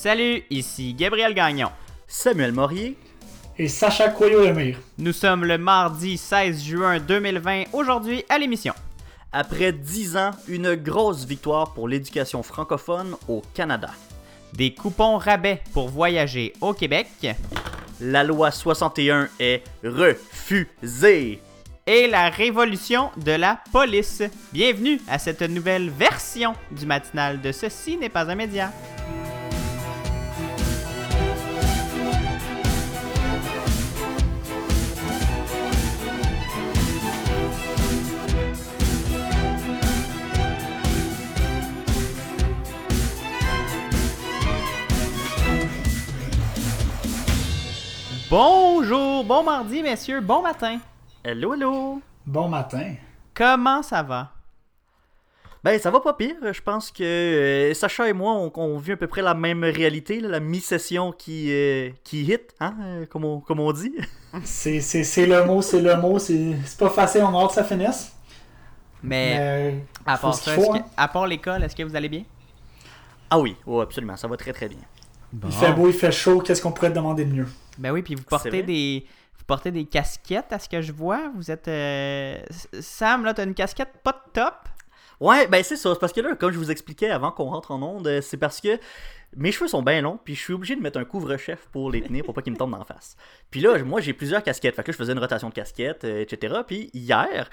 Salut, ici Gabriel Gagnon. Samuel Morier. Et Sacha Coyo-Lemire. Nous sommes le mardi 16 juin 2020, aujourd'hui à l'émission. Après 10 ans, une grosse victoire pour l'éducation francophone au Canada. Des coupons rabais pour voyager au Québec. La loi 61 est refusée. Et la révolution de la police. Bienvenue à cette nouvelle version du matinal de Ceci n'est pas un média. Bonjour, bon mardi messieurs, bon matin. Hello, hello. Bon matin. Comment ça va? Ben, ça va pas pire. Je pense que euh, Sacha et moi, on, on vit à peu près la même réalité, là, la mi-session qui, euh, qui hit, hein, euh, comme, on, comme on dit. C'est c'est- c'est le mot, c'est le mot. C'est c'est pas facile, on a hâte que ça finisse. Mais Mais à part ça, faut, que- hein. à part l'école, est-ce que vous allez bien? Ah oui, oh, absolument, ça va très très bien. Il fait beau, il fait chaud, qu'est-ce qu'on pourrait te demander de mieux? Ben oui, puis vous portez des vous portez des casquettes à ce que je vois. Vous êtes euh, Sam là, t'as une casquette pas de top? Ouais, ben c'est ça. C'est parce que là, comme je vous expliquais avant qu'on rentre en onde, euh, c'est parce que mes cheveux sont bien longs, puis je suis obligé de mettre un couvre-chef pour les tenir pour pas qu'ils me tombent d'en face. Puis là, moi, j'ai plusieurs casquettes. Fait que là, je faisais une rotation de casquettes, euh, etc. Puis hier,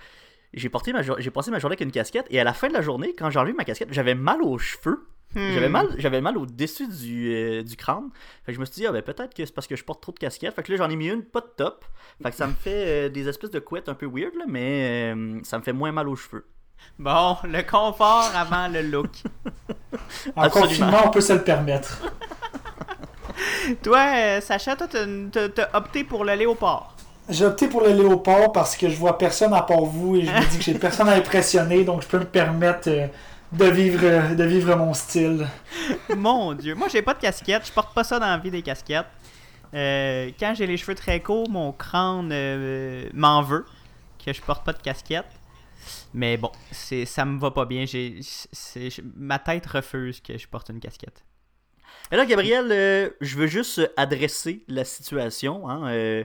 j'ai porté ma jo- j'ai passé ma journée avec une casquette, et à la fin de la journée, quand j'ai enlevé ma casquette, j'avais mal aux cheveux. Hmm. J'avais mal, j'avais mal au-dessus du, euh, du crâne. Fait que je me suis dit, ah ben peut-être que c'est parce que je porte trop de casquettes. Fait que là, j'en ai mis une pas de top. Fait que ça me fait euh, des espèces de couettes un peu weird, là, mais euh, ça me fait moins mal aux cheveux. Bon, le confort avant le look. En Absolument. confinement, on peut se le permettre. toi, euh, Sacha, toi, t'as- opté pour le léopard. J'ai opté pour le léopard parce que je vois personne à part vous et je me dis que j'ai personne à impressionner, donc je peux me permettre euh, de vivre, euh, de vivre mon style. Mon Dieu, moi j'ai pas de casquette, je porte pas ça dans la vie des casquettes. Euh, quand j'ai les cheveux très courts, mon crâne euh, m'en veut que je porte pas de casquette. Mais bon, c'est ça me va pas bien. J'ai, ma tête refuse que je porte une casquette. Et là, Gabriel, euh, je veux juste adresser la situation. hein, euh,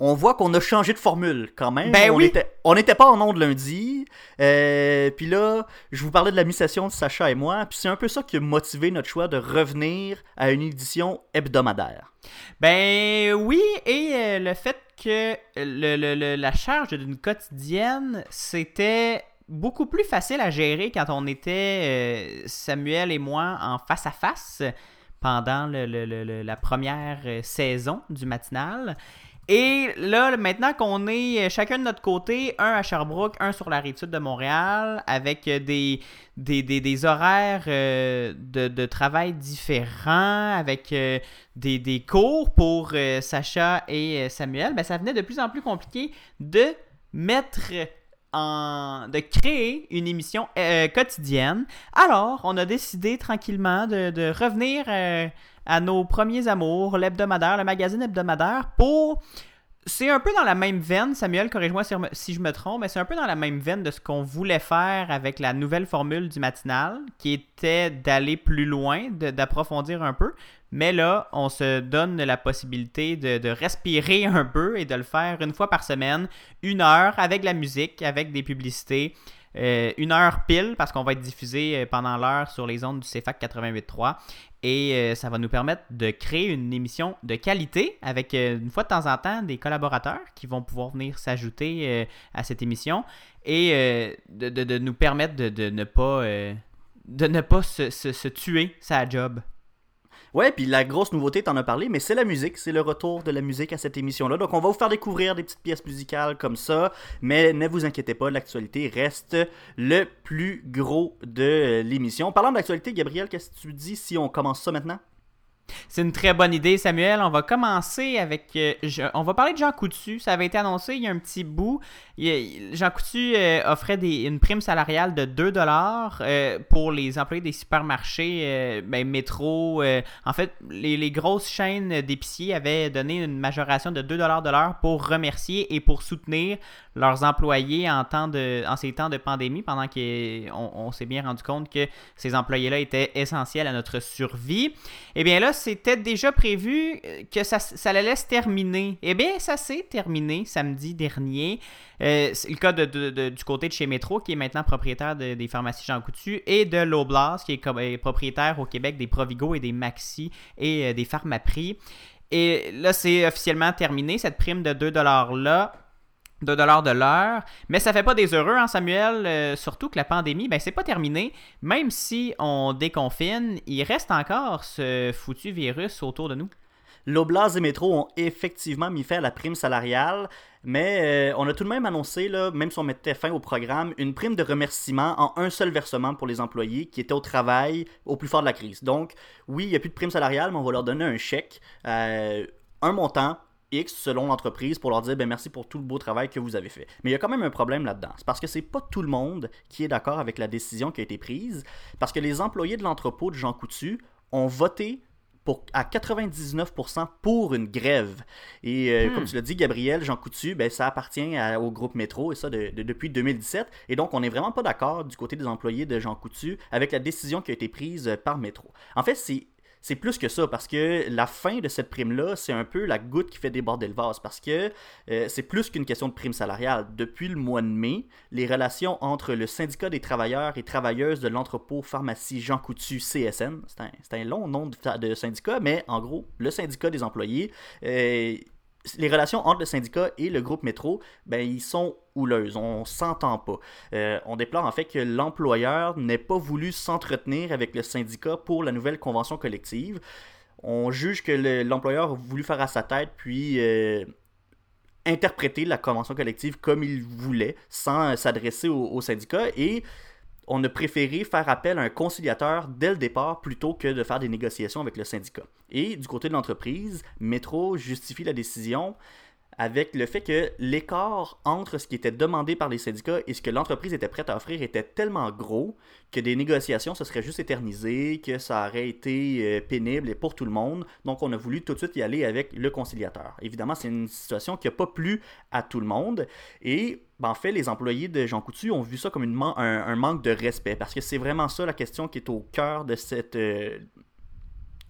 on voit qu'on a changé de formule quand même. Ben on oui. était- on n'était pas en onde lundi. euh, puis là, je vous parlais de la mi-session de Sacha et moi. Puis c'est un peu ça qui a motivé notre choix de revenir à une édition hebdomadaire. Ben oui, et euh, le fait que le, le- le- la charge d'une quotidienne, c'était beaucoup plus facile à gérer quand on était euh, Samuel et moi en face à face pendant la première saison du matinal. Et là, maintenant qu'on est euh, chacun de notre côté, un à Sherbrooke, un sur la rive sud de Montréal, avec euh, des, des, des- horaires euh, de, de travail différents, avec des, des cours pour Sacha et Samuel, ben, ça venait de plus en plus compliqué de mettre de créer une émission euh, quotidienne. Alors, on a décidé tranquillement de, de revenir euh, à nos premiers amours, l'hebdomadaire, le magazine hebdomadaire, pour. C'est un peu dans la même veine, Samuel, corrige-moi si, je me trompe, mais c'est un peu dans la même veine de ce qu'on voulait faire avec la nouvelle formule du matinal, qui était d'aller plus loin, d'approfondir un peu. Mais là, on se donne la possibilité de, respirer un peu et de le faire une fois par semaine, une heure avec la musique, avec des publicités, euh, une heure pile parce qu'on va être diffusé euh, pendant l'heure sur les ondes du CFAC 88.3 et euh, ça va nous permettre de créer une émission de qualité avec euh, une fois de temps en temps des collaborateurs qui vont pouvoir venir s'ajouter euh, à cette émission et de, nous permettre de, de ne pas de ne pas se, se- se tuer sa job. Ouais, puis la grosse nouveauté, t'en as parlé, mais c'est la musique, c'est le retour de la musique à cette émission-là. Donc on va vous faire découvrir des petites pièces musicales comme ça, mais ne vous inquiétez pas, l'actualité reste le plus gros de l'émission. Parlant de l'actualité, Gabriel, qu'est-ce que tu dis si on commence ça maintenant? C'est une très bonne idée, Samuel. On va commencer avec. euh, on va parler de Jean Coutu. Ça avait été annoncé il y a un petit bout. Jean Coutu euh, offrait des- une prime salariale de 2 euh, pour les employés des supermarchés, euh, ben, métro. en fait, les, les grosses chaînes d'épiciers avaient donné une majoration de 2 de l'heure pour remercier et pour soutenir leurs employés en, temps de, en ces temps de pandémie, pendant qu'on on, s'est bien rendu compte que ces employés-là étaient essentiels à notre survie. Eh bien là, c'était déjà prévu euh, que ça, ça allait se terminer. Eh bien, ça s'est terminé samedi dernier. Euh, c'est le cas du côté de chez Métro, qui est maintenant propriétaire de- des pharmacies Jean Coutu, et de l'Oblast, qui est propriétaire au Québec des Provigo et des Maxi et euh, des Pharmaprix. Et là, c'est officiellement terminé, cette prime de 2$-là. 2 de l'heure. Mais ça fait pas des heureux, hein, Samuel. Euh, surtout que la pandémie, ben, c'est pas terminé. Même si on déconfine, il reste encore ce foutu virus autour de nous. L'Oblast et Métro ont effectivement mis fin à la prime salariale, mais euh, on a tout de même annoncé, là, même si on mettait fin au programme, une prime de remerciement en un seul versement pour les employés qui étaient au travail au plus fort de la crise. Donc, oui, il n'y a plus de prime salariale, mais on va leur donner un chèque, euh, un montant. X selon l'entreprise pour leur dire ben merci pour tout le beau travail que vous avez fait. Mais il y a quand même un problème là-dedans. C'est parce que c'est pas tout le monde qui est d'accord avec la décision qui a été prise. Parce que les employés de l'entrepôt de Jean Coutu ont voté pour, à 99% pour une grève. Et euh, Hmm. comme tu l'as dit, Gabriel, Jean Coutu, ben, ça appartient à- au groupe Métro, et ça de- de- depuis 2017. Et donc, on n'est vraiment pas d'accord du côté des employés de Jean Coutu avec la décision qui a été prise par Métro. En fait, c'est c'est plus que ça, parce que la fin de cette prime-là, c'est un peu la goutte qui fait déborder le vase, parce que euh, c'est plus qu'une question de prime salariale. Depuis le mois de mai, les relations entre le syndicat des travailleurs et travailleuses de l'entrepôt pharmacie Jean Coutu CSN, c'est un, long nom de, de syndicat, mais en gros, le syndicat des employés, euh, les relations entre le syndicat et le groupe métro, ben, ils sont houleuses. On s'entend pas. Euh, on déplore en fait que l'employeur n'ait pas voulu s'entretenir avec le syndicat pour la nouvelle convention collective. On juge que le- l'employeur a voulu faire à sa tête, puis euh, interpréter la convention collective comme il voulait, sans s'adresser au, au syndicat. Et on a préféré faire appel à un conciliateur dès le départ plutôt que de faire des négociations avec le syndicat. Et du côté de l'entreprise, Métro justifie la décision avec le fait que l'écart entre ce qui était demandé par les syndicats et ce que l'entreprise était prête à offrir était tellement gros que des négociations se seraient juste éternisées, que ça aurait été euh, pénible et pour tout le monde. Donc on a voulu tout de suite y aller avec le conciliateur. Évidemment, c'est une situation qui n'a pas plu à tout le monde et ben, en fait, les employés de Jean Coutu ont vu ça comme un manque de respect parce que c'est vraiment ça la question qui est au cœur de cette euh,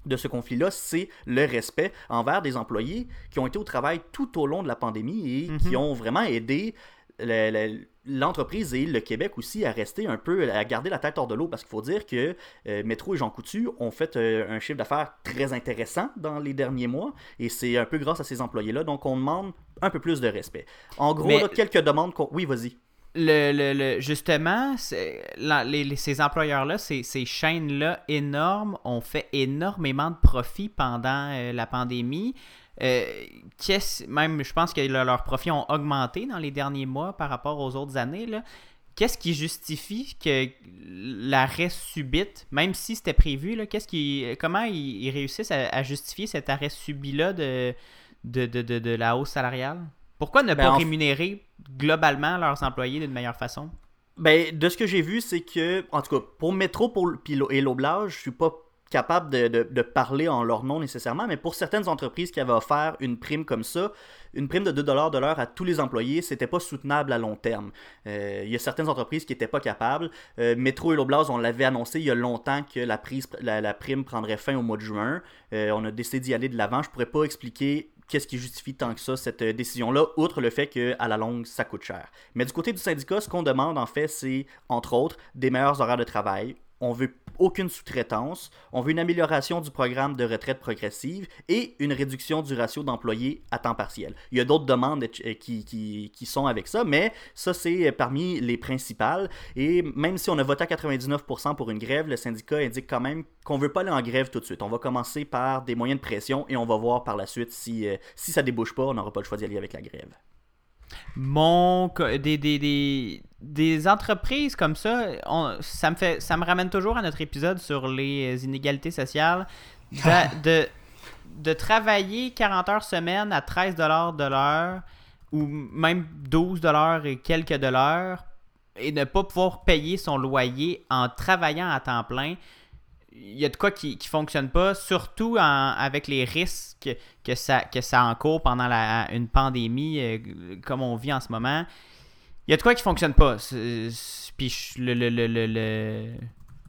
de ce conflit-là, c'est le respect envers des employés qui ont été au travail tout au long de la pandémie et Mhm. qui ont vraiment aidé le- le- l'entreprise et le Québec aussi à rester un peu, à garder la tête hors de l'eau parce qu'il faut dire que euh, Métro et Jean Coutu ont fait euh, un chiffre d'affaires très intéressant dans les derniers mois et c'est un peu grâce à ces employés-là, donc on demande un peu plus de respect. En gros, Mais- là, quelques demandes... Oui, vas-y. Le, le- le- justement, ces employeurs-là, ces, ces chaînes-là énormes, ont fait énormément de profits pendant euh, la pandémie. Euh, même, je pense que le- leurs profits ont augmenté dans les derniers mois par rapport aux autres années. Qu'est-ce qui justifie que l'arrêt subite, même si c'était prévu, là, qu'est-ce qui, comment ils, réussissent à, à justifier cet arrêt subit-là de, de, de, de- de la hausse salariale? Pourquoi ne Ben, pas en- rémunérer globalement leurs employés d'une meilleure façon? Ben, de ce que j'ai vu, c'est que, en tout cas, pour Métro pour, et l'Oblage, je suis pas capable de, de- de parler en leur nom nécessairement, mais pour certaines entreprises qui avaient offert une prime comme ça, une prime de 2 de l'heure à tous les employés, c'était pas soutenable à long terme. Euh, Il y a certaines entreprises qui n'étaient pas capables. Euh, Métro et l'Oblast, on l'avait annoncé il y a longtemps que la, prise, la, la prime prendrait fin au mois de juin. Euh, on a décidé d'y aller de l'avant. Je pourrais pas expliquer qu'est-ce qui justifie tant que ça cette euh, décision-là, outre le fait qu'à la longue, ça coûte cher. Mais du côté du syndicat, ce qu'on demande en fait, c'est, entre autres, des meilleurs horaires de travail. On veut aucune sous-traitance. On veut une amélioration du programme de retraite progressive et une réduction du ratio d'employés à temps partiel. Il y a d'autres demandes qui, sont avec ça, mais ça, c'est parmi les principales. Et même si on a voté à 99% pour une grève, le syndicat indique quand même qu'on veut pas aller en grève tout de suite. On va commencer par des moyens de pression et on va voir par la suite si, euh, si ça débouche pas, on n'aura pas le choix d'y aller avec la grève. Mon des, des, des, des entreprises comme ça, on- ça me fait ça me ramène toujours à notre épisode sur les inégalités sociales. de travailler 40 heures semaine à 13 dollars de l'heure ou même 12 dollars et quelques dollars et ne pas pouvoir payer son loyer en travaillant à temps plein, il y a de quoi qui ne fonctionne pas, surtout en- avec les risques que ça, que ça encourt pendant la, une pandémie euh, comme on vit en ce moment. Il y a de quoi qui fonctionne pas. Puis le, le, le, le-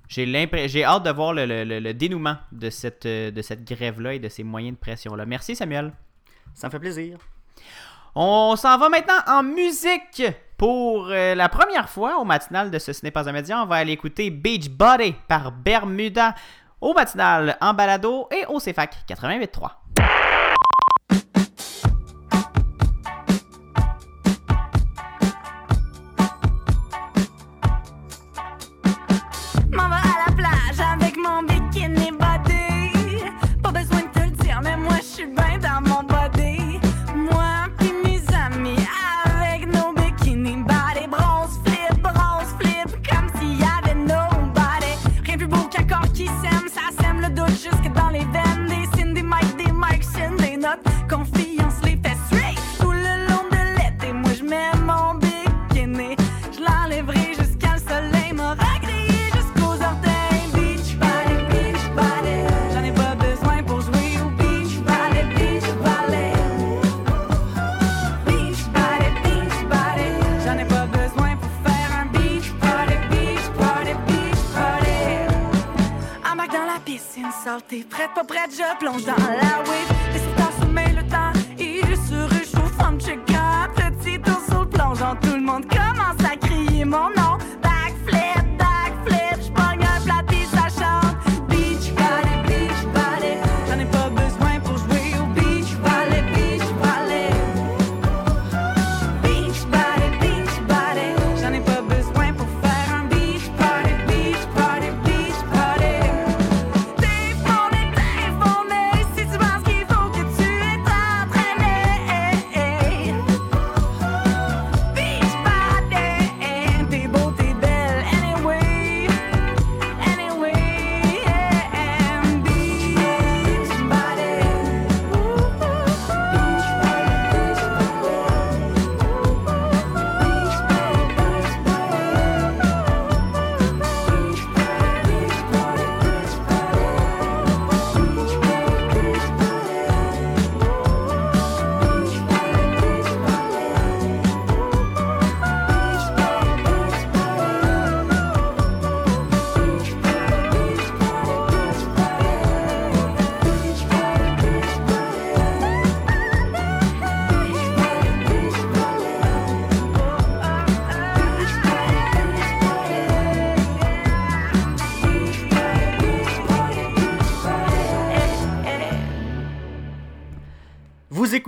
j'ai hâte de voir le dénouement de cette, euh, de cette grève-là et de ces moyens de pression-là. Merci Samuel. Ça me fait plaisir. On s'en va maintenant en musique. Pour euh, la première fois au matinal de ce Ce n'est pas un média, on va aller écouter Beach Body par Bermuda au matinal en balado et au CFAC 88.3.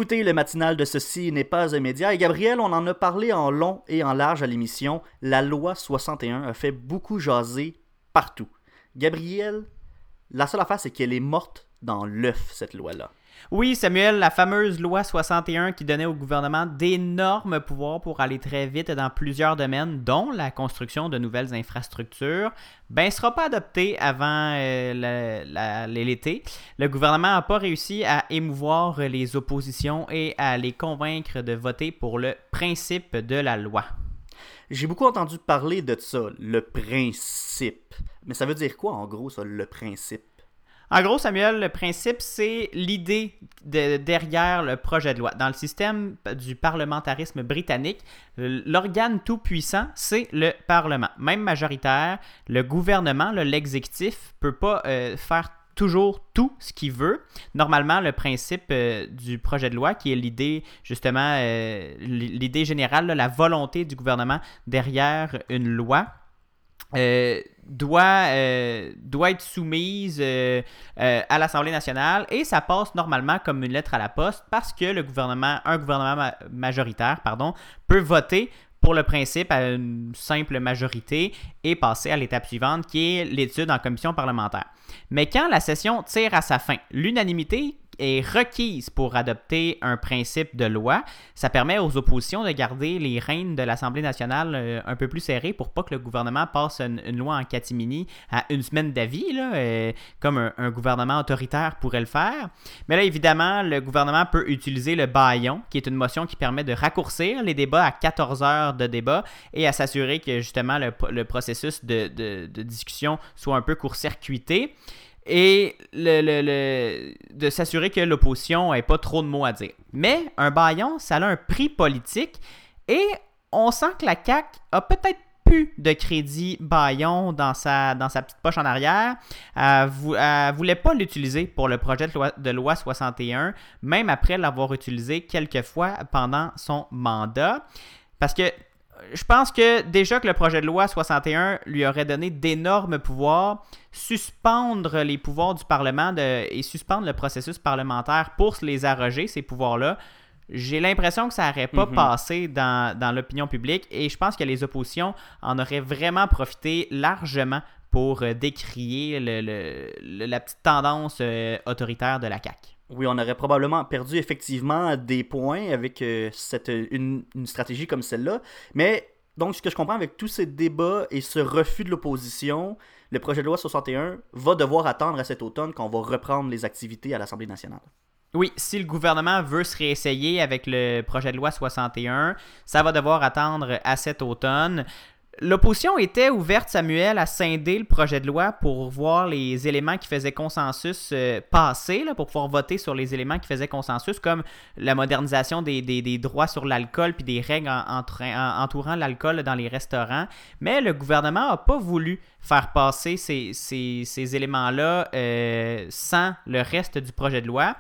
écoutez le matinal de Ceci n'est pas un média. Et Gabriel, on en a parlé en long et en large à l'émission. La loi 61 a fait beaucoup jaser partout. Gabriel, la seule affaire, c'est qu'elle est morte dans l'œuf, cette loi-là. Oui, Samuel, la fameuse loi 61 qui donnait au gouvernement d'énormes pouvoirs pour aller très vite dans plusieurs domaines, dont la construction de nouvelles infrastructures, ben, sera pas adoptée avant euh, l'été. Le gouvernement n'a pas réussi à émouvoir les oppositions et à les convaincre de voter pour le principe de la loi. J'ai beaucoup entendu parler de ça, le principe. Mais ça veut dire quoi en gros, ça, le principe? En gros, Samuel, le principe, c'est l'idée de- derrière le projet de loi. Dans le système du parlementarisme britannique, l'organe tout-puissant, c'est le Parlement. Même majoritaire, le gouvernement, le- l'exécutif, peut pas euh, faire toujours tout ce qu'il veut. Normalement, le principe euh, du projet de loi, qui est l'idée, justement, euh, l'idée générale, là, la volonté du gouvernement derrière une loi, euh, doit, euh, doit être soumise euh, euh, à l'Assemblée nationale et ça passe normalement comme une lettre à la poste parce que le gouvernement, un gouvernement ma- majoritaire pardon, peut voter pour le principe à une simple majorité et passer à l'étape suivante qui est l'étude en commission parlementaire. Mais quand la session tire à sa fin, l'unanimité est requise pour adopter un principe de loi. Ça permet aux oppositions de garder les rênes de l'Assemblée nationale euh, un peu plus serrées pour pas que le gouvernement passe une, loi en catimini à une semaine d'avis, euh, comme un, gouvernement autoritaire pourrait le faire. Mais là, évidemment, le gouvernement peut utiliser le baillon, qui est une motion qui permet de raccourcir les débats à 14 heures de débat et à s'assurer que justement le, processus de discussion soit un peu court-circuité et le, le- le- de s'assurer que l'opposition n'ait pas trop de mots à dire. Mais un baillon, ça a un prix politique et on sent que la CAQ a peut-être plus de crédit baillon dans sa, dans sa petite poche en arrière. Elle ne voulait pas l'utiliser pour le projet de loi, de loi 61, même après l'avoir utilisé quelques fois pendant son mandat. Parce que je pense que déjà que le projet de loi 61 lui aurait donné d'énormes pouvoirs, suspendre les pouvoirs du Parlement de- et suspendre le processus parlementaire pour se les arroger, ces pouvoirs-là, j'ai l'impression que ça n'aurait pas Mhm. passé dans, dans l'opinion publique et je pense que les oppositions en auraient vraiment profité largement pour euh, décrier le- le- le- la petite tendance euh, autoritaire de la CAQ. Oui, on aurait probablement perdu effectivement des points avec euh, cette, une, une stratégie comme celle-là. Mais donc, ce que je comprends avec tous ces débats et ce refus de l'opposition, le projet de loi 61 va devoir attendre à cet automne qu'on va reprendre les activités à l'Assemblée nationale. Oui, si le gouvernement veut se réessayer avec le projet de loi 61, ça va devoir attendre à cet automne. L'opposition était ouverte, Samuel, à scinder le projet de loi pour voir les éléments qui faisaient consensus euh, passer, là, pour pouvoir voter sur les éléments qui faisaient consensus, comme la modernisation des, des- droits sur l'alcool puis des règles entourant l'alcool dans les restaurants. Mais le gouvernement n'a pas voulu faire passer ces, ces- ces éléments-là euh, sans le reste du projet de loi.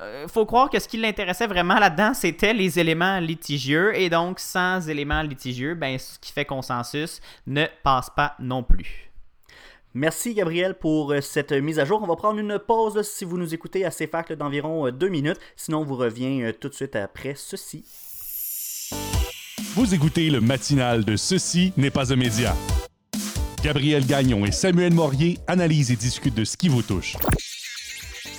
Euh, faut croire que ce qui l'intéressait vraiment là-dedans, c'était les éléments litigieux. Et donc, sans éléments litigieux, ben, ce qui fait consensus ne passe pas non plus. Merci Gabriel pour euh, cette mise à jour. On va prendre une pause si vous nous écoutez à CFAC là, d'environ euh, deux minutes. Sinon, on vous revient euh, tout de suite après ceci. Vous écoutez le matinal de Ceci n'est pas un média. Gabriel Gagnon et Samuel Morier analysent et discutent de ce qui vous touche.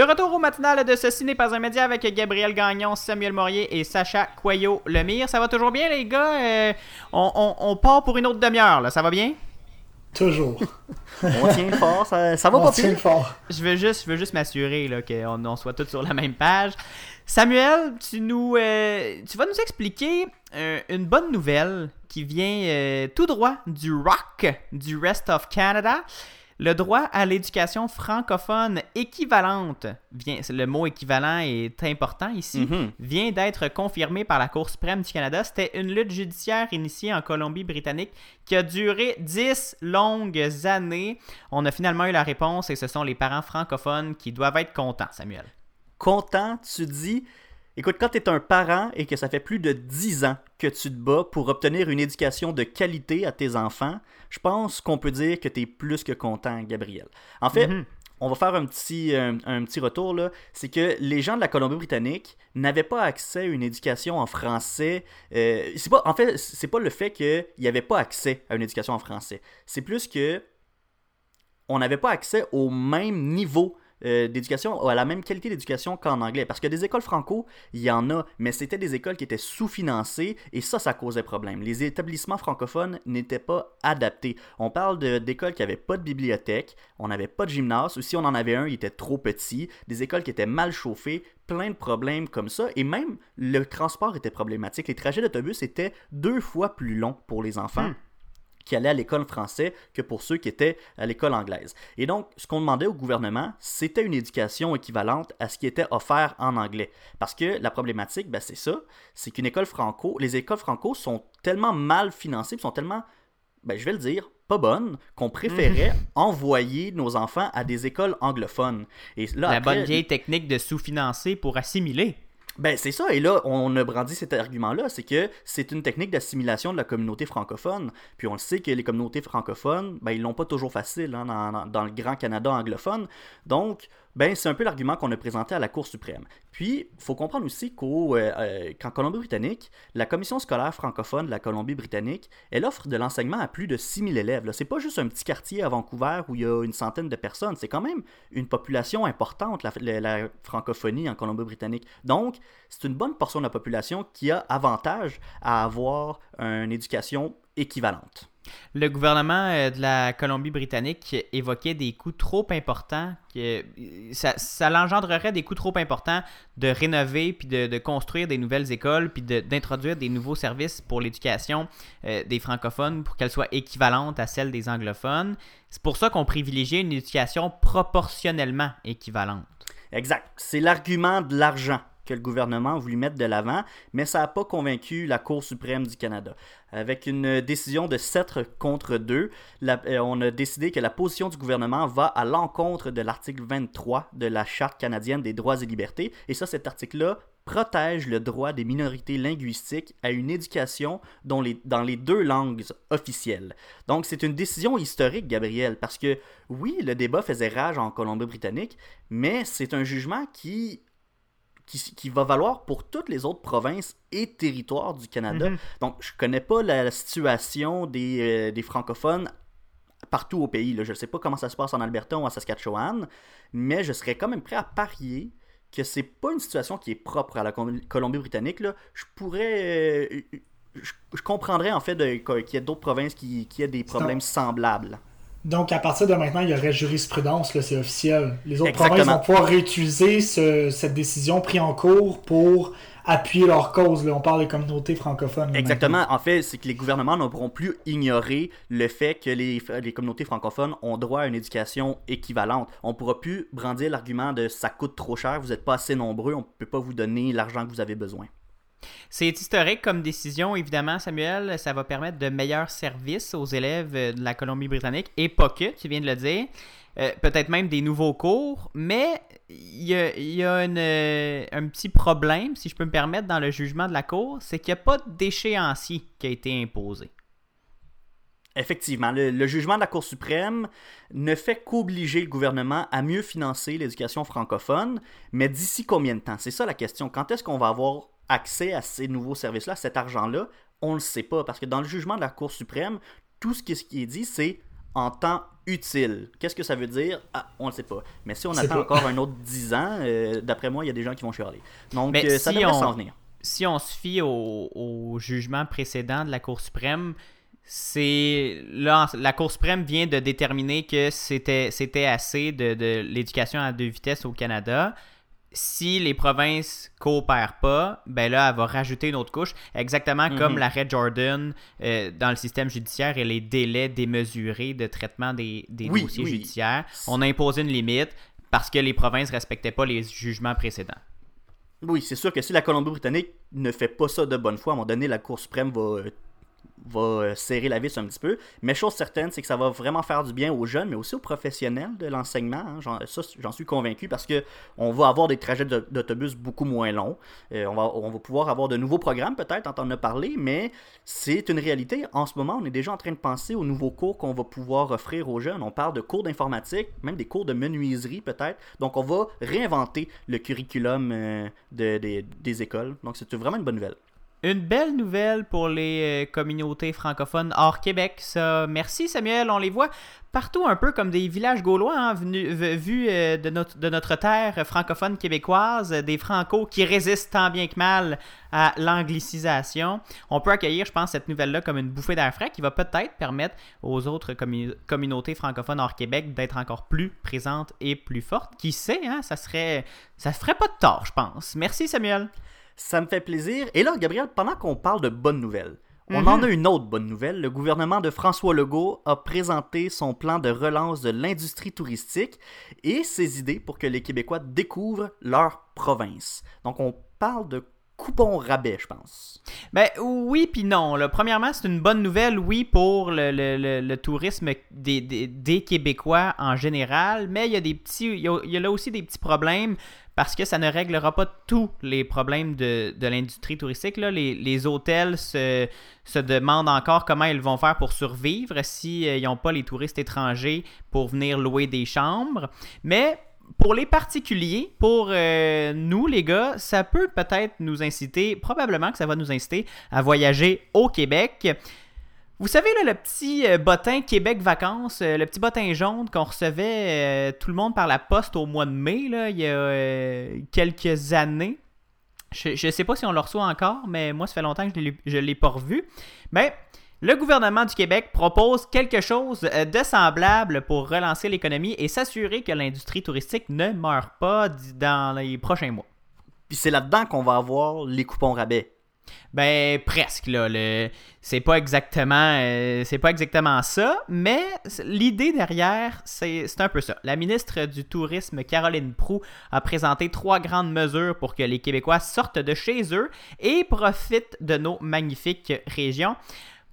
De retour au matinal de Ceci n'est pas un média avec Gabriel Gagnon, Samuel Morier et Sacha Coyot-Lemire. Ça va toujours bien, les gars? Euh, on, on- on part pour une autre demi-heure, là. Ça va bien? Toujours. On tient fort, ça, ça va On pas tient pire. fort. Je veux juste, je veux juste m'assurer qu'on on soit tous sur la même page. Samuel, tu nous, euh, tu vas nous expliquer euh, une bonne nouvelle qui vient euh, tout droit du ROC, du Rest of Canada. Le droit à l'éducation francophone équivalente, vient, le mot équivalent est important ici, Mhm. vient d'être confirmé par la Cour suprême du Canada. C'était une lutte judiciaire initiée en Colombie-Britannique qui a duré 10 longues années. On a finalement eu la réponse et ce sont les parents francophones qui doivent être contents, Samuel. Content, tu dis. Écoute, quand tu es un parent et que ça fait plus de 10 ans que tu te bats pour obtenir une éducation de qualité à tes enfants, je pense qu'on peut dire que tu es plus que content, Gabriel. En fait, Mhm. on va faire un petit, un, un petit retour là. C'est que les gens de la Colombie-Britannique n'avaient pas accès à une éducation en français. Euh, c'est pas, en fait, c'est pas le fait qu'il n'y avait pas accès à une éducation en français. C'est plus que on n'avait pas accès au même niveau euh, d'éducation, à la même qualité d'éducation qu'en anglais. Parce que des écoles franco, il y en a, mais c'était des écoles qui étaient sous-financées et ça, ça causait problème. Les établissements francophones n'étaient pas adaptés. On parle d'écoles qui n'avaient pas de bibliothèque, on n'avait pas de gymnase, ou si on en avait un, il était trop petit, des écoles qui étaient mal chauffées, plein de problèmes comme ça, et même le transport était problématique. Les trajets d'autobus étaient deux fois plus longs pour les enfants Hmm. Qui allaient à l'école français que pour ceux qui étaient à l'école anglaise. Et donc, ce qu'on demandait au gouvernement, c'était une éducation équivalente à ce qui était offert en anglais. Parce que la problématique, ben, c'est ça, c'est qu'une école franco, les écoles franco sont tellement mal financées, sont tellement, ben, je vais le dire, pas bonnes, qu'on préférait envoyer nos enfants à des écoles anglophones. Et là, la après, bonne vieille technique de sous-financer pour assimiler. Ben, c'est ça. Et là, on a brandi cet argument-là. C'est que c'est une technique d'assimilation de la communauté francophone. Puis on le sait que les communautés francophones, ben, ils l'ont pas toujours facile hein, dans, dans- le grand Canada anglophone. Donc, ben, c'est un peu l'argument qu'on a présenté à la Cour suprême. Puis, il faut comprendre aussi euh, euh, qu'en Colombie-Britannique, la Commission scolaire francophone de la Colombie-Britannique, elle offre de l'enseignement à plus de 6000 élèves. C'est pas juste un petit quartier à Vancouver où il y a une centaine de personnes. C'est quand même une population importante, la francophonie en Colombie-Britannique. Donc, c'est une bonne portion de la population qui a avantage à avoir une éducation équivalente. Le gouvernement euh, de la Colombie-Britannique évoquait des coûts trop importants, que ça, ça l'engendrerait des coûts trop importants de rénover puis de, construire des nouvelles écoles puis d'introduire des nouveaux services pour l'éducation euh, des francophones pour qu'elle soit équivalente à celle des anglophones. C'est pour ça qu'on privilégiait une éducation proportionnellement équivalente. Exact. C'est l'argument de l'argent que le gouvernement a voulu mettre de l'avant, mais ça n'a pas convaincu la Cour suprême du Canada. Avec une décision de 7 contre 2, la- euh, on a décidé que la position du gouvernement va à l'encontre de l'article 23 de la Charte canadienne des droits et libertés. Et ça, cet article-là protège le droit des minorités linguistiques à une éducation dans les deux langues officielles. Donc, c'est une décision historique, Gabriel, parce que oui, le débat faisait rage en Colombie-Britannique, mais c'est un jugement qui, qui, qui va valoir pour toutes les autres provinces et territoires du Canada. Mhm. Donc, je connais pas la, la situation des, euh, des francophones partout au pays. Là. Je ne sais pas comment ça se passe en Alberta ou en Saskatchewan, mais je serais quand même prêt à parier que c'est pas une situation qui est propre à la Colombie-Britannique. Je pourrais... euh, je, je comprendrais en fait qu'il y ait d'autres provinces qui, qui aient des problèmes semblables. Donc, à partir de maintenant, il y aurait jurisprudence, c'est officiel. Les autres Exactement. provinces vont pouvoir réutiliser ce- cette décision prise en cours pour appuyer leur cause. là. On parle des communautés francophones. Exactement. En fait, c'est que les gouvernements ne pourront plus ignorer le fait que les, les communautés francophones ont droit à une éducation équivalente. On ne pourra plus brandir l'argument de ça coûte trop cher, vous n'êtes pas assez nombreux, on ne peut pas vous donner l'argent que vous avez besoin. C'est historique comme décision, évidemment, Samuel. Ça va permettre de meilleurs services aux élèves euh, de la Colombie-Britannique et pas que, tu viens de le dire. Euh, Peut-être même des nouveaux cours, mais il y a, euh, un petit problème, si je peux me permettre, dans le jugement de la Cour, c'est qu'il n'y a pas d'échéancier qui a été imposé. Effectivement, le jugement de la Cour suprême ne fait qu'obliger le gouvernement à mieux financer l'éducation francophone, mais d'ici combien de temps? C'est ça la question. Quand est-ce qu'on va avoir accès à ces nouveaux services-là, à cet argent-là On ne le sait pas, parce que dans le jugement de la Cour suprême, tout ce qui ce qui est dit, c'est en temps utile. Qu'est-ce que ça veut dire? Ah, On ne le sait pas. Mais si on attend pas. encore un autre 10 ans, euh, d'après moi, il y a des gens qui vont chialer. Donc, Mais euh, ça si devrait on- s'en venir. si on se fie au, au jugement précédent de la Cour suprême, c'est là la Cour suprême vient de déterminer que c'était c'était assez de, de l'éducation à deux vitesses au Canada. Si les provinces coopèrent pas, ben là, elle va rajouter une autre couche, exactement comme Mhm. l'arrêt Jordan euh, dans le système judiciaire et les délais démesurés de traitement des, des Oui, dossiers oui. judiciaires. On a imposé une limite parce que les provinces respectaient pas les jugements précédents. Oui, c'est sûr que si la Colombie-Britannique ne fait pas ça de bonne foi, à un moment donné, la Cour suprême va, euh, va euh, serrer la vis un petit peu. Mais chose certaine, c'est que ça va vraiment faire du bien aux jeunes, mais aussi aux professionnels de l'enseignement. hein. J'en- Ça, j'en suis convaincu parce que on va avoir des trajets d'autobus beaucoup moins longs. Euh, on, va, pouvoir avoir de nouveaux programmes, peut-être, en en a parlé, mais c'est une réalité. En ce moment, on est déjà en train de penser aux nouveaux cours qu'on va pouvoir offrir aux jeunes. On parle de cours d'informatique, même des cours de menuiserie, peut-être. Donc, on va réinventer le curriculum euh, de- des- des écoles. Donc, c'est vraiment une bonne nouvelle. Une belle nouvelle pour les euh, communautés francophones hors Québec, ça. Merci Samuel, on les voit partout un peu comme des villages gaulois, hein, vus euh, de, notre, terre francophone québécoise, des francos qui résistent tant bien que mal à l'anglicisation. On peut accueillir, je pense, cette nouvelle-là comme une bouffée d'air frais qui va peut-être permettre aux autres commu- communautés francophones hors Québec d'être encore plus présentes et plus fortes. Qui sait, hein, ça serait, ça ferait pas de tort, je pense. Merci Samuel. Ça me fait plaisir. Et là, Gabriel, pendant qu'on parle de bonnes nouvelles, on Mhm. en a une autre bonne nouvelle. Le gouvernement de François Legault a présenté son plan de relance de l'industrie touristique et ses idées pour que les Québécois découvrent leur province. Donc, on parle de coupon rabais, je pense. Ben oui puis non. Premièrement, c'est une bonne nouvelle, oui, pour le, le- tourisme des, des- des Québécois en général, mais il y a des petits, il là aussi des petits problèmes parce que ça ne réglera pas tous les problèmes de, l'industrie touristique. Là. Les, hôtels se, se demandent encore comment ils vont faire pour survivre s'ils n'ont pas les touristes étrangers pour venir louer des chambres. Mais pour les particuliers, pour euh, nous les gars, ça peut peut-être nous inciter, probablement que ça va nous inciter à voyager au Québec. Vous savez, là, le petit euh, bottin Québec Vacances, euh, le petit bottin jaune qu'on recevait tout le monde par la poste au mois de mai, il y a quelques années. Je ne sais pas si on le reçoit encore, mais moi, ça fait longtemps que je ne l'ai pas revu. Mais le gouvernement du Québec propose quelque chose euh, de semblable pour relancer l'économie et s'assurer que l'industrie touristique ne meurt pas dans les prochains mois. Puis c'est là-dedans qu'on va avoir les coupons rabais. Ben presque là, le... c'est pas exactement euh, c'est pas exactement ça, mais l'idée derrière c'est un peu ça. La ministre du tourisme Caroline Proux a présenté trois grandes mesures pour que les Québécois sortent de chez eux et profitent de nos magnifiques régions.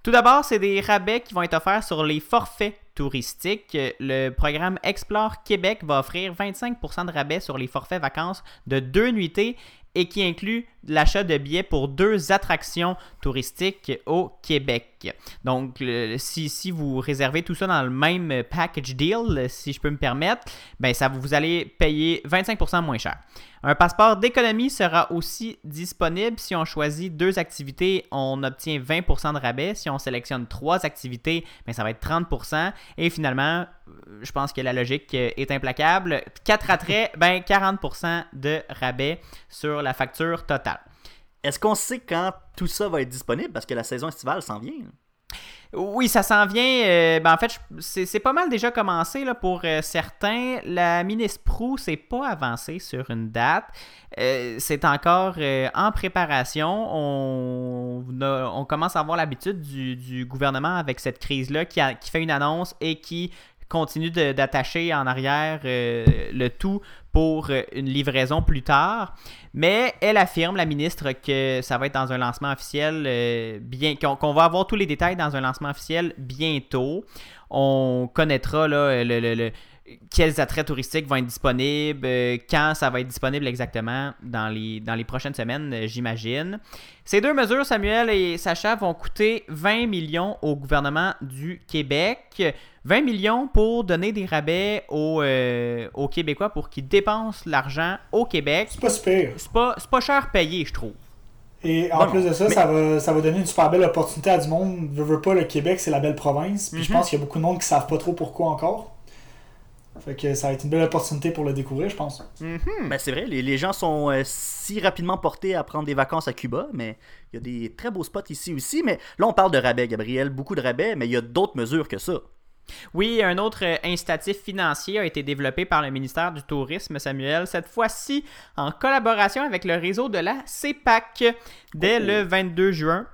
Tout d'abord, c'est des rabais qui vont être offerts sur les forfaits touristiques. Le programme Explore Québec va offrir 25% de rabais sur les forfaits vacances de deux nuitées et qui inclut l'achat de billets pour deux attractions touristiques au Québec. Donc, si, si vous réservez tout ça dans le même package deal, si je peux me permettre, ben ça vous allez payer 25% moins cher. Un passeport d'économie sera aussi disponible. Si on choisit deux activités, on obtient 20% de rabais. Si on sélectionne trois activités, ben ça va être 30%. Et finalement, euh, je pense que la logique est implacable. Quatre attraits, ben 40% de rabais sur la facture totale. Est-ce qu'on sait quand tout ça va être disponible? Parce que la saison estivale s'en vient. Oui, ça s'en vient. euh, ben en fait, c'est c'est pas mal déjà commencé pour euh, certains. La ministre Prou s'est pas avancée sur une date. Euh, c'est encore en préparation. On, commence à avoir l'habitude du, gouvernement avec cette crise-là qui fait une annonce et qui continue d'attacher en arrière euh, le tout pour euh, une livraison plus tard. Mais elle affirme, la ministre, que ça va être dans un lancement officiel, euh, bien qu'on va avoir tous les détails dans un lancement officiel bientôt. On connaîtra là, le, le- quels attraits touristiques vont être disponibles, quand ça va être disponible exactement dans les, dans les prochaines semaines, j'imagine. Ces deux mesures, Samuel et Sacha, vont coûter 20 millions au gouvernement du Québec. 20 millions pour donner des rabais aux, euh, aux Québécois pour qu'ils dépensent l'argent au Québec. C'est pas super. C'est pas, c'est pas cher payé, je trouve. Et en plus de ça, mais- ça, va, ça va donner une super belle opportunité à du monde. Veux, veux pas, le Québec, c'est la belle province. Puis je Mhm. pense qu'il y a beaucoup de monde qui savent pas trop pourquoi encore. Fait que ça va être une belle opportunité pour le découvrir, je pense. Ben, c'est vrai, les, les gens sont euh, si rapidement portés à prendre des vacances à Cuba, mais il y a des très beaux spots ici aussi. Mais là, on parle de rabais, Gabriel, beaucoup de rabais, mais il y a d'autres mesures que ça. Oui, un autre euh, incitatif financier a été développé par le ministère du Tourisme, Samuel, cette fois-ci en collaboration avec le réseau de la CEPAC. Dès Oh. le 22 juin,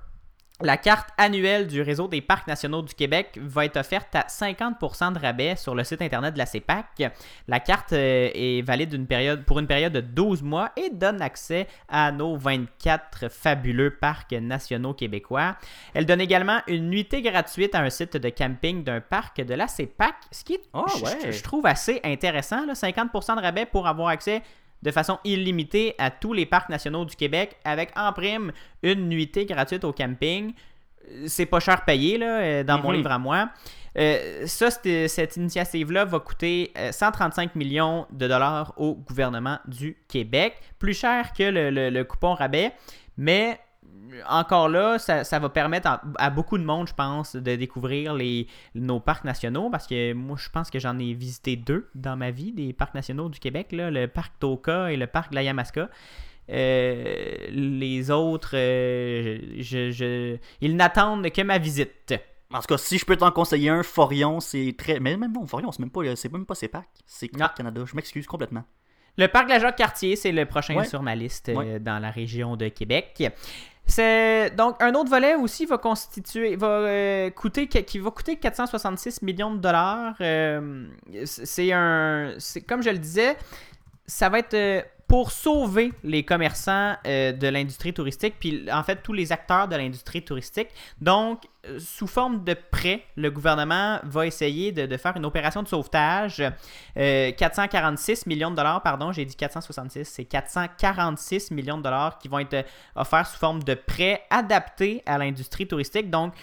la carte annuelle du réseau des parcs nationaux du Québec va être offerte à 50% de rabais sur le site internet de la CEPAC. La carte euh, est valide une période, pour une période de 12 mois et donne accès à nos 24 fabuleux parcs nationaux québécois. Elle donne également une nuitée gratuite à un site de camping d'un parc de la CEPAC, ce qui est, je- ouais. je, je trouve assez intéressant. là. 50% de rabais pour avoir accès de façon illimitée à tous les parcs nationaux du Québec avec en prime une nuitée gratuite au camping. Euh, C'est pas cher payé là, euh, dans mon Mhm. livre à moi. Euh, ça, cette initiative-là va coûter euh, 135 millions de dollars au gouvernement du Québec. Plus cher que le, le- le coupon rabais, mais euh, encore là, ça, ça va permettre à, à beaucoup de monde, je pense, de découvrir les, nos parcs nationaux parce que moi, je pense que j'en ai visité deux dans ma vie, des parcs nationaux du Québec, là, le parc Toka et le parc de la Yamaska. Euh, les autres, euh, je, je- ils n'attendent que ma visite. En tout cas, si je peux t'en conseiller un, Forion, c'est très. Mais même non, Forion, c'est même pas, c'est même pas CEPAC. C'est. Parc Canada. Je m'excuse complètement. Le parc de la Jacques-Cartier, c'est le prochain Ouais. sur ma liste euh, Ouais. dans la région de Québec. C'est donc un autre volet aussi va constituer va euh, coûter qui va coûter 466 millions de dollars. Euh, c'est un c'est comme je le disais, ça va être euh, pour sauver les commerçants euh, de l'industrie touristique, puis en fait tous les acteurs de l'industrie touristique. Donc, euh, sous forme de prêt, le gouvernement va essayer de, faire une opération de sauvetage. Euh, 446 millions de dollars, pardon, j'ai dit 466, c'est 446 millions de dollars qui vont être euh, offerts sous forme de prêts adaptés à l'industrie touristique. Donc,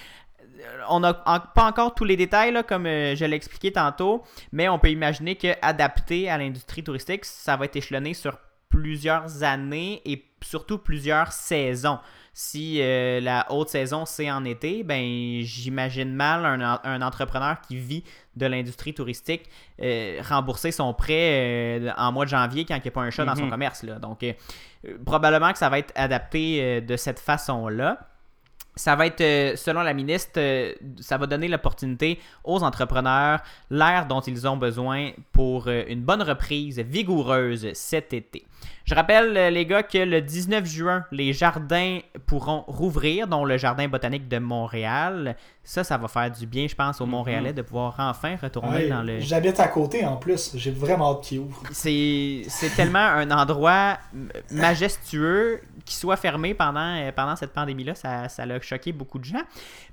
euh, on n'a pas encore tous les détails, là, comme euh, je l'ai expliqué tantôt, mais on peut imaginer que adapté à l'industrie touristique, ça va être échelonné sur plusieurs années et surtout plusieurs saisons. Si euh, la haute saison c'est en été, ben j'imagine mal un, un entrepreneur qui vit de l'industrie touristique euh, rembourser son prêt euh, en mois de janvier quand il n'y a pas un chat dans son Mhm. commerce. Là. Donc probablement que ça va être adapté de cette façon-là. Ça va être, selon la ministre, ça va donner l'opportunité aux entrepreneurs, l'air dont ils ont besoin pour une bonne reprise vigoureuse cet été. Je rappelle, euh, les gars, que le 19 juin, les jardins pourront rouvrir, dont le Jardin botanique de Montréal. Ça, ça va faire du bien, je pense, aux Montréalais de pouvoir enfin retourner Ouais, dans le... J'habite à côté en plus. J'ai vraiment hâte qu'il ouvre. C'est c'est tellement un endroit majestueux qui soit fermé pendant, euh, pendant cette pandémie-là. Ça ça l'a choqué beaucoup de gens.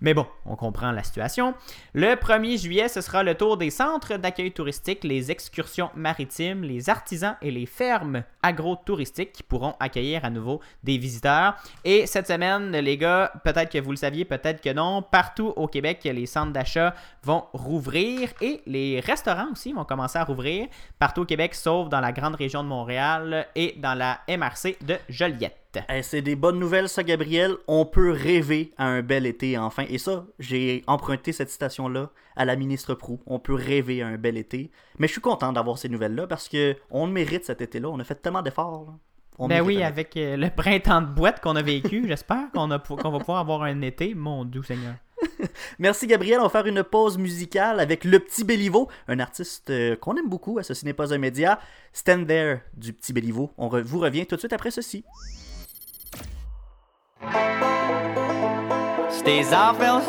Mais bon, on comprend la situation. Le 1er juillet, ce sera le tour des centres d'accueil touristique, les excursions maritimes, les artisans et les fermes agro-touristiques qui pourront accueillir à nouveau des visiteurs. Et cette semaine, les gars, peut-être que vous le saviez, peut-être que non, partout au Québec, les centres d'achat vont rouvrir et les restaurants aussi vont commencer à rouvrir partout au Québec, sauf dans la grande région de Montréal et dans la MRC de Joliette. Eh, c'est des bonnes nouvelles, ça, Gabriel. On peut rêver à un bel été, enfin. Et ça, j'ai emprunté cette citation-là à la ministre Prou. On peut rêver à un bel été. Mais je suis content d'avoir ces nouvelles-là parce que on le mérite cet été-là. On a fait tellement d'efforts. On ben oui, avec euh, le printemps de boîte qu'on a vécu, j'espère qu'on va pouvoir avoir un été, mon doux Seigneur. Merci, Gabriel. On va faire une pause musicale avec Le Petit Béliveau, un artiste euh, qu'on aime beaucoup à Ce n'est pas un média. Stand There du Petit Béliveau. On vous revient tout de suite après ceci.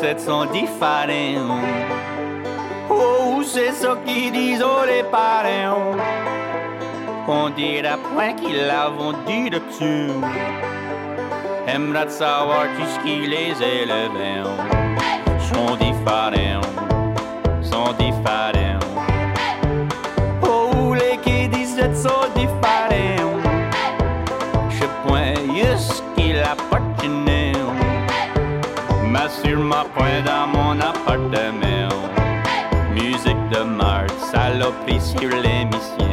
Se sont différents. Oh, c'est ça qu'ils disent aux les parents. On dirait point qu'ils l'avons dit dessus. Aimerait savoir tout ce qui les élève. Sont différents, sont différents. Oh, les qui disent sont différents. Mais sûrement point dans mon appartement. Musique de marde, saloperie sur l'émission.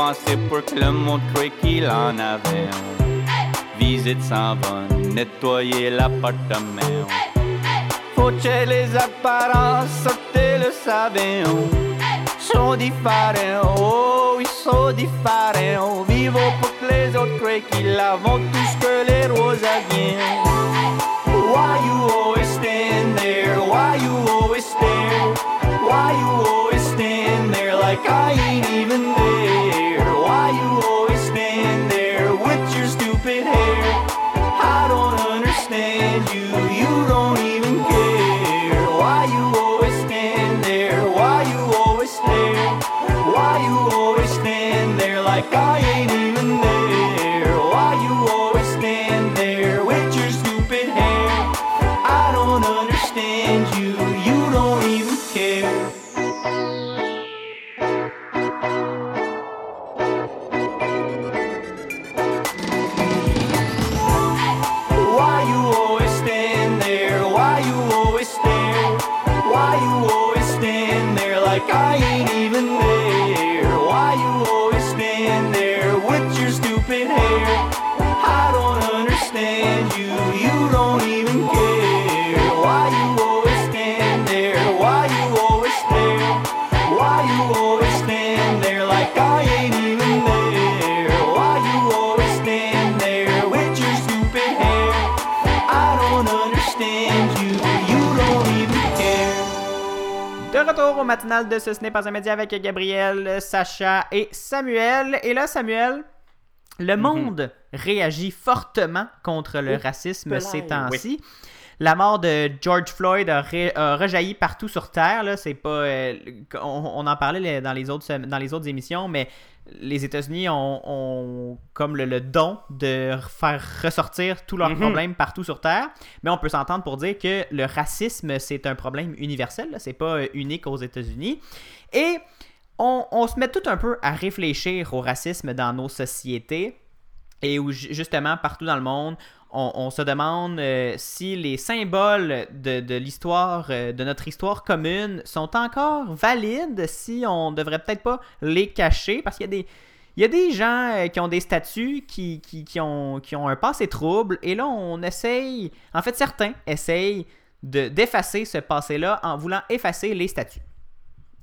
Dépenser pour que le monde croie qu'il en avait. Visite sans bonne, nettoyer l'appartement. Faut les apparences sortez le savon. Sont différents, oh, ils sont différents. Vivons pour que les autres croient qu'ils avons tout que les roses avaient. Why you always stand there? Why you always stare? Why you always stand there like I ain't de Ce n'est pas un média avec Gabriel, Sacha et Samuel. Et là, Samuel, le monde réagit fortement contre le Oh, racisme ces temps-ci. La mort de George Floyd a, rejailli partout sur Terre. Là, c'est pas, euh, on, on en parlait dans les autres dans les autres émissions, mais les États-Unis ont, ont comme le, le don de faire ressortir tous leurs Mhm. problèmes partout sur Terre. Mais on peut s'entendre pour dire que le racisme c'est un problème universel. C'est pas euh, unique aux États-Unis. Et on, on se met tout un peu à réfléchir au racisme dans nos sociétés et où ju- justement partout dans le monde, on, on se demande euh, si les symboles de, de l'histoire, euh, de notre histoire commune, sont encore valides, si on devrait peut-être pas les cacher, parce qu'il y a des, il y a des gens euh, qui ont des statuts qui, qui, qui ont, qui ont un passé trouble, et là on essaye, en fait certains essayent de, d'effacer ce passé-là en voulant effacer les statuts.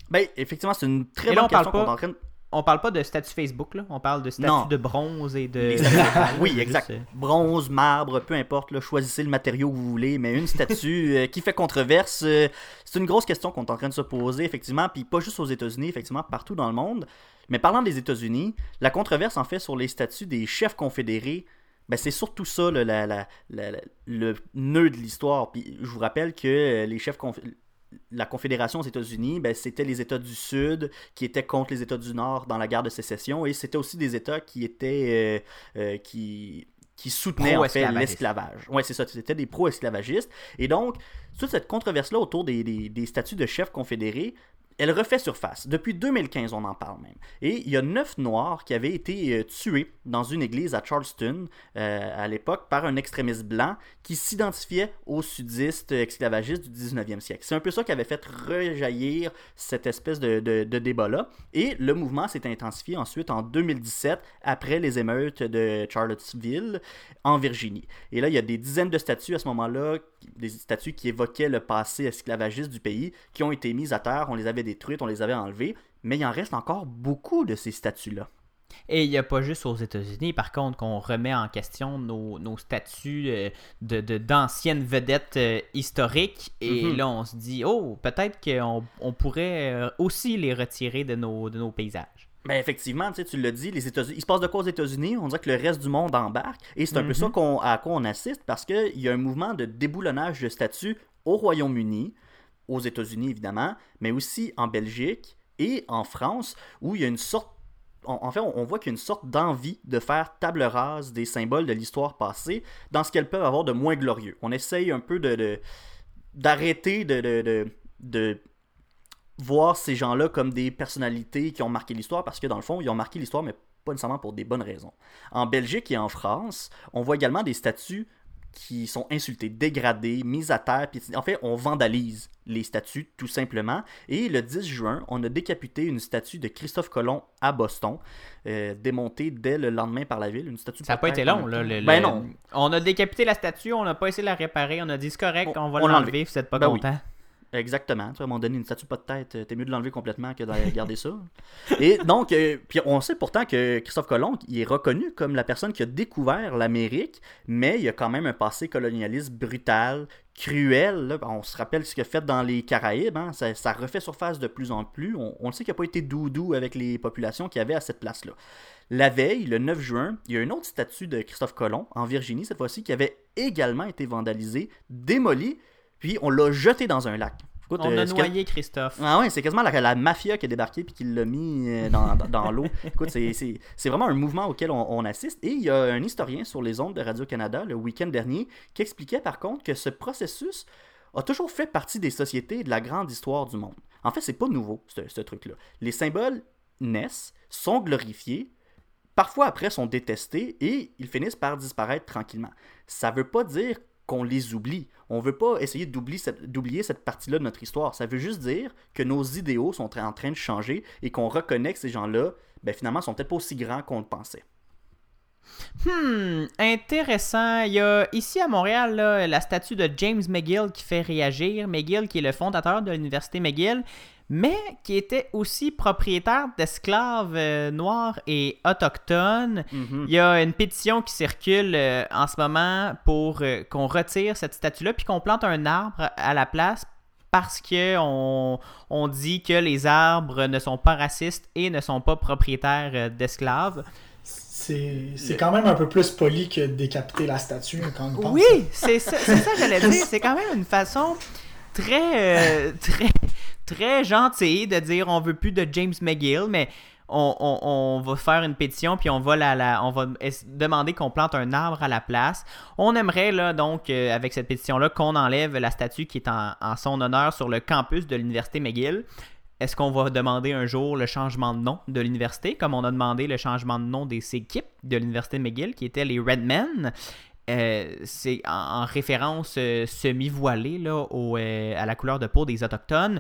Ben, effectivement, c'est une très Et là, bonne on parle question qu'on est pas- en train de... On parle pas de statut Facebook, là. on parle de statut Non. de bronze et de... Oui, exact. euh, Bronze, marbre, peu importe, là, choisissez le matériau que vous voulez, mais une statue euh, qui fait controverse, euh, c'est une grosse question qu'on est en train de se poser, effectivement, puis pas juste aux États-Unis, effectivement, partout dans le monde. Mais parlant des États-Unis, la controverse, en fait, sur les statuts des chefs confédérés, ben, c'est surtout ça, là, la- la- la- la- le nœud de l'histoire. Puis je vous rappelle que les chefs conf- la Confédération aux États-Unis, ben, c'était les États du Sud qui étaient contre les États du Nord dans la guerre de sécession, et c'était aussi des États qui étaient euh, euh, qui qui soutenaient en fait l'esclavage. Ouais, c'est ça, c'était des pro-esclavagistes. Et donc, toute cette controverse-là autour des, des, des statuts de chefs confédérés, elle refait surface. Depuis 2015, on en parle même. Et il y a neuf Noirs qui avaient été euh, tués dans une église à Charleston euh, à l'époque par un extrémiste blanc qui s'identifiait aux sudistes esclavagistes du 19e siècle. C'est un peu ça qui avait fait rejaillir cette espèce de débat-là. Et le mouvement s'est intensifié ensuite en 2017 après les émeutes de Charlottesville en Virginie. Et là, il y a des dizaines de statues à ce moment-là, des statues qui évoquaient le passé esclavagiste du pays, qui ont été mises à terre, on les avait détruites, on les avait enlevées, mais il en reste encore beaucoup de ces statues-là. Et il n'y a pas juste aux États-Unis, par contre, qu'on remet en question nos, nos statuts euh, de, de- d'anciennes vedettes euh, historiques. Et Mhm. là, on se dit, oh, peut-être qu'on on pourrait euh, aussi les retirer de nos, de nos paysages. Ben effectivement, tu sais, tu l'as dit, les États-Unis, il se passe de quoi aux États-Unis? On dirait que le reste du monde embarque, et c'est un peu Mhm. ça qu'on, à quoi on assiste, parce qu'il y a un mouvement de déboulonnage de statuts au Royaume-Uni, aux États-Unis évidemment, mais aussi en Belgique et en France, où il y a une sorte en en fait, on on voit qu'il y a une sorte d'envie de faire table rase des symboles de l'histoire passée dans ce qu'elles peuvent avoir de moins glorieux. On essaye un peu de, de- d'arrêter de, de, de- de voir ces gens-là comme des personnalités qui ont marqué l'histoire parce que dans le fond, ils ont marqué l'histoire, mais pas nécessairement pour des bonnes raisons. En Belgique et en France, on voit également des statues qui sont insultées, dégradées, mises à terre. Puis, en fait, on vandalise les statues tout simplement. Et le 10 juin, on a décapité une statue de Christophe Colomb à Boston, euh, démontée dès le lendemain par la ville. Une statue Ça n'a pas été long, là. le- Ben le- non. On a décapité la statue, on n'a pas essayé de la réparer, on a dit c'est correct, On- on, va l'enlever, vous n'êtes pas Ben oui. Exactement. Tu vois, à un moment donné, une statue pas de tête, euh, t'es mieux de l'enlever complètement que de garder ça. Et donc, euh, puis on sait pourtant que Christophe Colomb, il est reconnu comme la personne qui a découvert l'Amérique, mais il a quand même un passé colonialiste brutal, cruel. On se rappelle ce qu'il a fait dans les Caraïbes. hein. Ça, ça refait surface de plus en plus. On, on le sait qu'il n'a pas été doudou avec les populations qu'il y avait à cette place-là. La veille, le 9 juin, il y a une autre statue de Christophe Colomb, en Virginie cette fois-ci, qui avait également été vandalisée, démolie, puis on l'a jeté dans un lac. Écoute, On euh, a que- noyé Christophe. ah ouais, c'est quasiment la, la mafia qui a débarqué puis qui l'a mis euh, dans, dans- dans l'eau. Écoute, c'est vraiment un mouvement auquel on, on assiste. Et il y a un historien sur les ondes de Radio-Canada le week-end dernier qui expliquait par contre que ce processus a toujours fait partie des sociétés et de la grande histoire du monde. En fait, c'est pas nouveau, ce, ce truc-là. Les symboles naissent, sont glorifiés, parfois après sont détestés et ils finissent par disparaître tranquillement. Ça veut pas dire qu'on les oublie. On veut pas essayer d'oublier cette, partie-là de notre histoire. Ça veut juste dire que nos idéaux sont en train de changer et qu'on reconnaît que ces gens-là, ben, finalement, sont peut-être pas aussi grands qu'on le pensait. Hmm, intéressant. Il y a ici à Montréal la statue de James McGill qui fait réagir. McGill qui est le fondateur de l'université McGill, mais qui était aussi propriétaire d'esclaves euh, noirs et autochtones. Mhm. Il y a une pétition qui circule euh, en ce moment pour euh, qu'on retire cette statue-là puis qu'on plante un arbre à la place parce que on, dit que les arbres ne sont pas racistes et ne sont pas propriétaires d'esclaves. C'est c'est quand même un peu plus poli que de décapiter la statue quand on pense. Oui, c'est ça, ça que j'allais dire. C'est quand même une façon très, très, très gentille de dire on veut plus de James McGill, mais on, on- va faire une pétition puis on va la, on va demander qu'on plante un arbre à la place. On aimerait là donc euh, avec cette pétition là qu'on enlève la statue qui est en, son honneur sur le campus de l'université McGill. Est-ce qu'on va demander un jour le changement de nom de l'université, comme on a demandé le changement de nom des équipes de l'université McGill, qui étaient les Redmen? Euh, c'est en, en référence euh, semi-voilée là, au, euh, à la couleur de peau des Autochtones.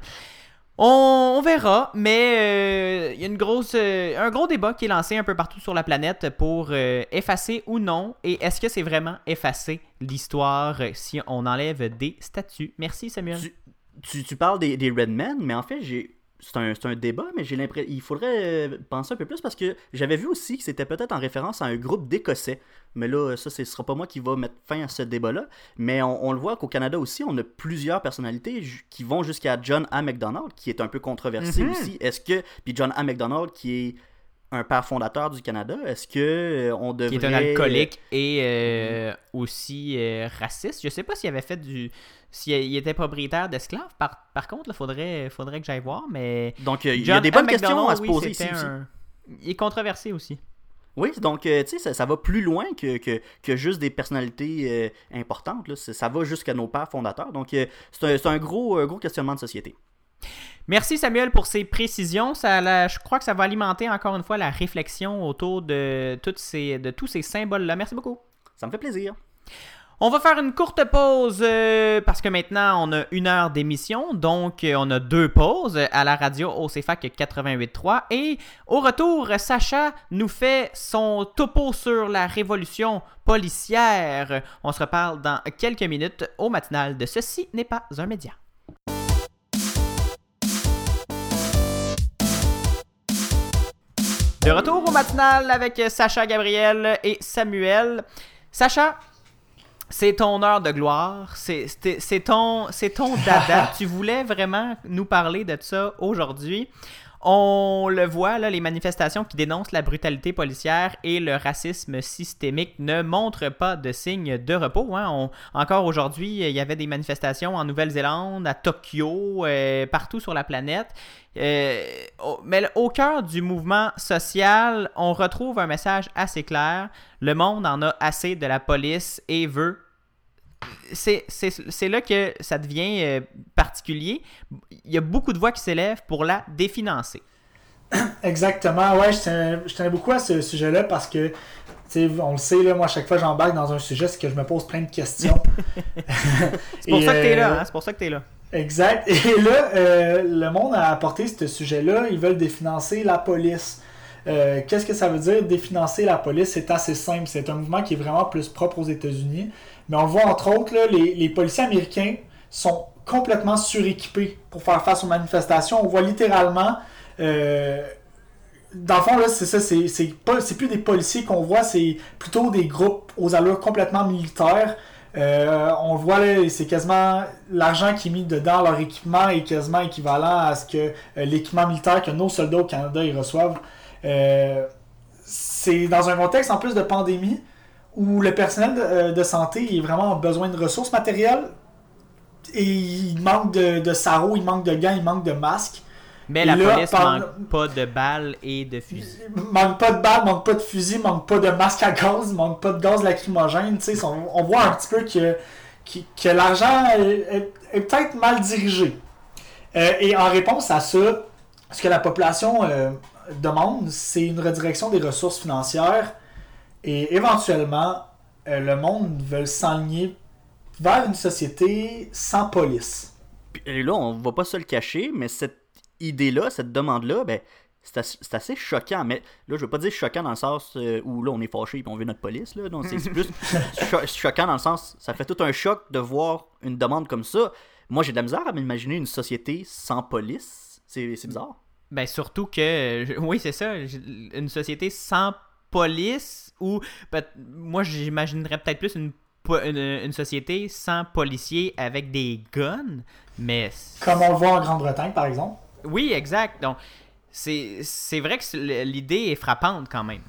On, verra, mais euh, il y a une grosse, euh, un gros débat qui est lancé un peu partout sur la planète pour euh, effacer ou non. Et est-ce que c'est vraiment effacer l'histoire euh, si on enlève des statues Merci Samuel. Tu parles des, des Redmen, mais en fait, j'ai. C'est un, un débat, mais j'ai l'impression. Il faudrait euh, penser un peu plus parce que j'avais vu aussi que c'était peut-être en référence à un groupe d'Écossais. Mais là, ça, ce sera pas moi qui va mettre fin à ce débat-là. Mais on, on le voit qu'au Canada aussi, on a plusieurs personnalités qui vont jusqu'à John A. MacDonald, qui est un peu controversé Mhm. aussi. Est-ce que. Puis John A. MacDonald, qui est un père fondateur du Canada, est-ce que euh, on devrait. Qui est un alcoolique et euh, aussi euh, raciste. Je sais pas s'il avait fait du. S'il était propriétaire d'esclaves, par, par contre, il faudrait, faudrait que j'aille voir, mais. Donc, il y a des bonnes questions à se oui, poser ici c'était aussi. un- Il est controversé aussi. Oui, donc, euh, tu sais, ça, ça va plus loin que, que, que juste des personnalités euh, importantes. Là. Ça va jusqu'à nos pères fondateurs. Donc, euh, c'est un, un gros, gros questionnement de société. Merci Samuel pour ces précisions. Ça, je crois que ça va alimenter encore une fois la réflexion autour de, toutes ces, de tous ces symboles-là. Merci beaucoup. Ça me fait plaisir. On va faire une courte pause euh, parce que maintenant on a une heure d'émission, donc euh, on a deux pauses à la radio au CFAC 88.3 et au retour, Sacha nous fait son topo sur la révolution policière. On se reparle dans quelques minutes au matinal de Ceci n'est pas un média. De retour au matinal avec Sacha Gabriel et Samuel. Sacha, c'est ton heure de gloire, c'est ton, c'est ton dada. tu voulais vraiment nous parler de ça aujourd'hui. On le voit, là, les manifestations qui dénoncent la brutalité policière et le racisme systémique ne montrent pas de signe de repos. hein. On- encore aujourd'hui, il y avait des manifestations en Nouvelle-Zélande, à Tokyo, euh, partout sur la planète. Euh, mais au cœur du mouvement social, on retrouve un message assez clair. Le monde en a assez de la police et veut. C'est là que ça devient euh, particulier. Il y a beaucoup de voix qui s'élèvent pour la définancer. Exactement, ouais, je tenais beaucoup à ce sujet-là parce que, tu sais, on le sait, là, moi, à chaque fois que j'embarque dans un sujet, c'est que je me pose plein de questions. C'est pour ça que t'es là, euh, hein, c'est pour ça que t'es là. Exact. Et là, euh, le monde a apporté ce sujet-là. Ils veulent définancer la police. Euh, Qu'est-ce que ça veut dire définancer la police? C'est assez simple. C'est un mouvement qui est vraiment plus propre aux États-Unis. Mais on voit entre autres, là, les, les policiers américains sont complètement suréquipés pour faire face aux manifestations. On voit littéralement. euh, dans le fond, là, c'est ça, c'est c'est c'est plus des policiers qu'on voit, c'est plutôt des groupes aux allures complètement militaires. Euh, on voit là, c'est quasiment l'argent qui est mis dedans, leur équipement est quasiment équivalent à ce que euh, l'équipement militaire que nos soldats au Canada ils reçoivent. C'est dans un contexte en plus de pandémie où le personnel de, euh, de santé est vraiment en besoin de ressources matérielles et il manque de, de sarraux, il manque de gants, il manque de masques. Mais la là, police par- manque pas de balles et de fusils. manque pas de balles, manque pas de fusils, manque pas de masque à gaz, manque pas de gaz lacrymogène. On, on voit un petit peu que, que, que l'argent est peut-être mal dirigé. Euh, et en réponse à ça, ce que la population euh, demande, c'est une redirection des ressources financières et éventuellement, euh, le monde veut s'aligner vers une société sans police. Et là, on va pas se le cacher, mais cette idée-là, cette demande-là, ben, c'est assez, choquant. Mais là, je veux pas dire choquant dans le sens euh, où là, on est fâché et on veut notre police. Là. Donc, c'est plus cho- choquant dans le sens, ça fait tout un choc de voir une demande comme ça. Moi, j'ai de la misère à m'imaginer une société sans police. C'est c'est bizarre. Ben surtout que, je- oui c'est ça, une société sans police ou moi j'imaginerais peut-être plus une une, une société sans policiers avec des guns, mais Comme on le voit en Grande-Bretagne, par exemple. oui, exact. Donc c'est vrai que l'idée est frappante quand même.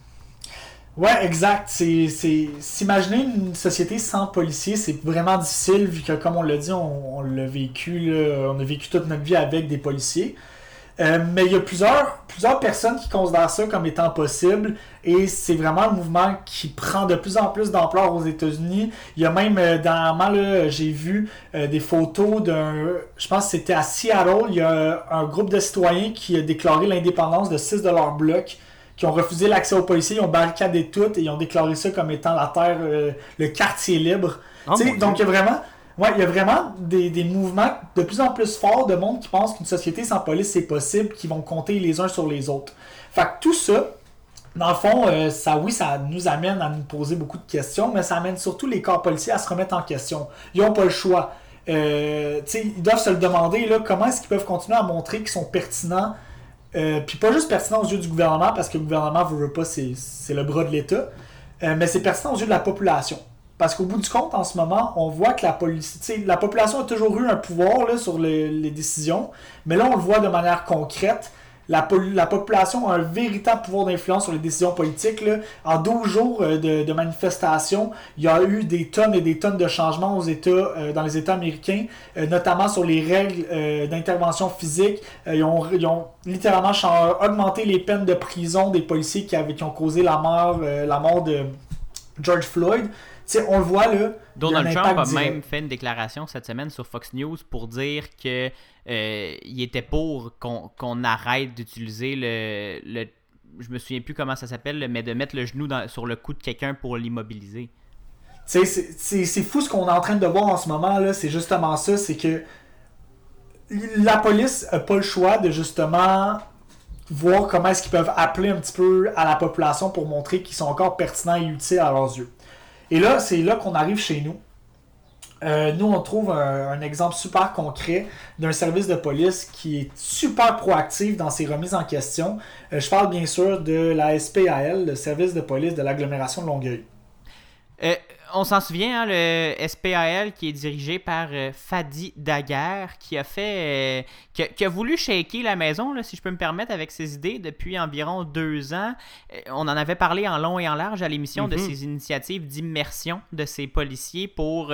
Ouais, exact. S'imaginer une société sans policiers, c'est vraiment difficile, vu que, comme on l'a dit, on, on l'a vécu, là, on a vécu toute notre vie avec des policiers. Euh, mais il y a plusieurs, plusieurs personnes qui considèrent ça comme étant possible, et c'est vraiment un mouvement qui prend de plus en plus d'ampleur aux États-Unis. Il y a même, euh, dernièrement, j'ai vu euh, des photos d'un, je pense que c'était à Seattle, il y a un groupe de citoyens qui a déclaré l'indépendance de six de leurs blocs qui ont refusé l'accès aux policiers, ils ont barricadé tout et ils ont déclaré ça comme étant la terre, euh, le quartier libre. Oh donc il y a vraiment, ouais, il y a vraiment des, des mouvements de plus en plus forts de monde qui pensent qu'une société sans police c'est possible, qui vont compter les uns sur les autres. Fait que tout ça, dans le fond, euh, ça, oui, ça nous amène à nous poser beaucoup de questions, mais ça amène surtout les corps policiers à se remettre en question. Ils n'ont pas le choix. Euh, ils doivent se le demander, là, comment est-ce qu'ils peuvent continuer à montrer qu'ils sont pertinents euh, puis pas juste pertinent aux yeux du gouvernement, parce que le gouvernement veut, veut pas, c'est le bras de l'État, mais c'est pertinent aux yeux de la population. Parce qu'au bout du compte, en ce moment, on voit que la la population a toujours eu un pouvoir sur le- les décisions, mais là, on le voit de manière concrète. La, population a un véritable pouvoir d'influence sur les décisions politiques. En 12 jours euh, de, manifestations, il y a eu des tonnes et des tonnes de changements euh, dans les États américains, euh, notamment sur les règles d'intervention physique. Ils, ont, ils littéralement augmenté les peines de prison des policiers qui, avaient, qui ont causé la mort de George Floyd. On le voit là. Donald a Trump a direct. même fait une déclaration cette semaine sur Fox News pour dire que euh, il était pour qu'on arrête d'utiliser le, le je me souviens plus comment ça s'appelle, mais de mettre le genou dans- sur le cou de quelqu'un pour l'immobiliser. C'est fou ce qu'on est en train de voir en ce moment là, c'est justement ça, c'est que la police a pas le choix de justement voir comment est-ce qu'ils peuvent appeler un petit peu à la population pour montrer qu'ils sont encore pertinents et utiles à leurs yeux. Et là, c'est là qu'on arrive chez nous. Euh, nous, on trouve un, un exemple super concret d'un service de police qui est super proactif dans ses remises en question. Euh, je parle bien sûr de la SPAL, le service de police de l'agglomération de Longueuil. Euh, on s'en souvient, hein, le SPAL qui est dirigé par euh, Fadi Daguerre, qui a fait, euh, qui, a, qui a voulu shaker la maison, là, si je peux me permettre, avec ses idées depuis environ deux ans. Euh, on en avait parlé en long et en large à l'émission de Mhm. ces initiatives d'immersion de ces policiers pour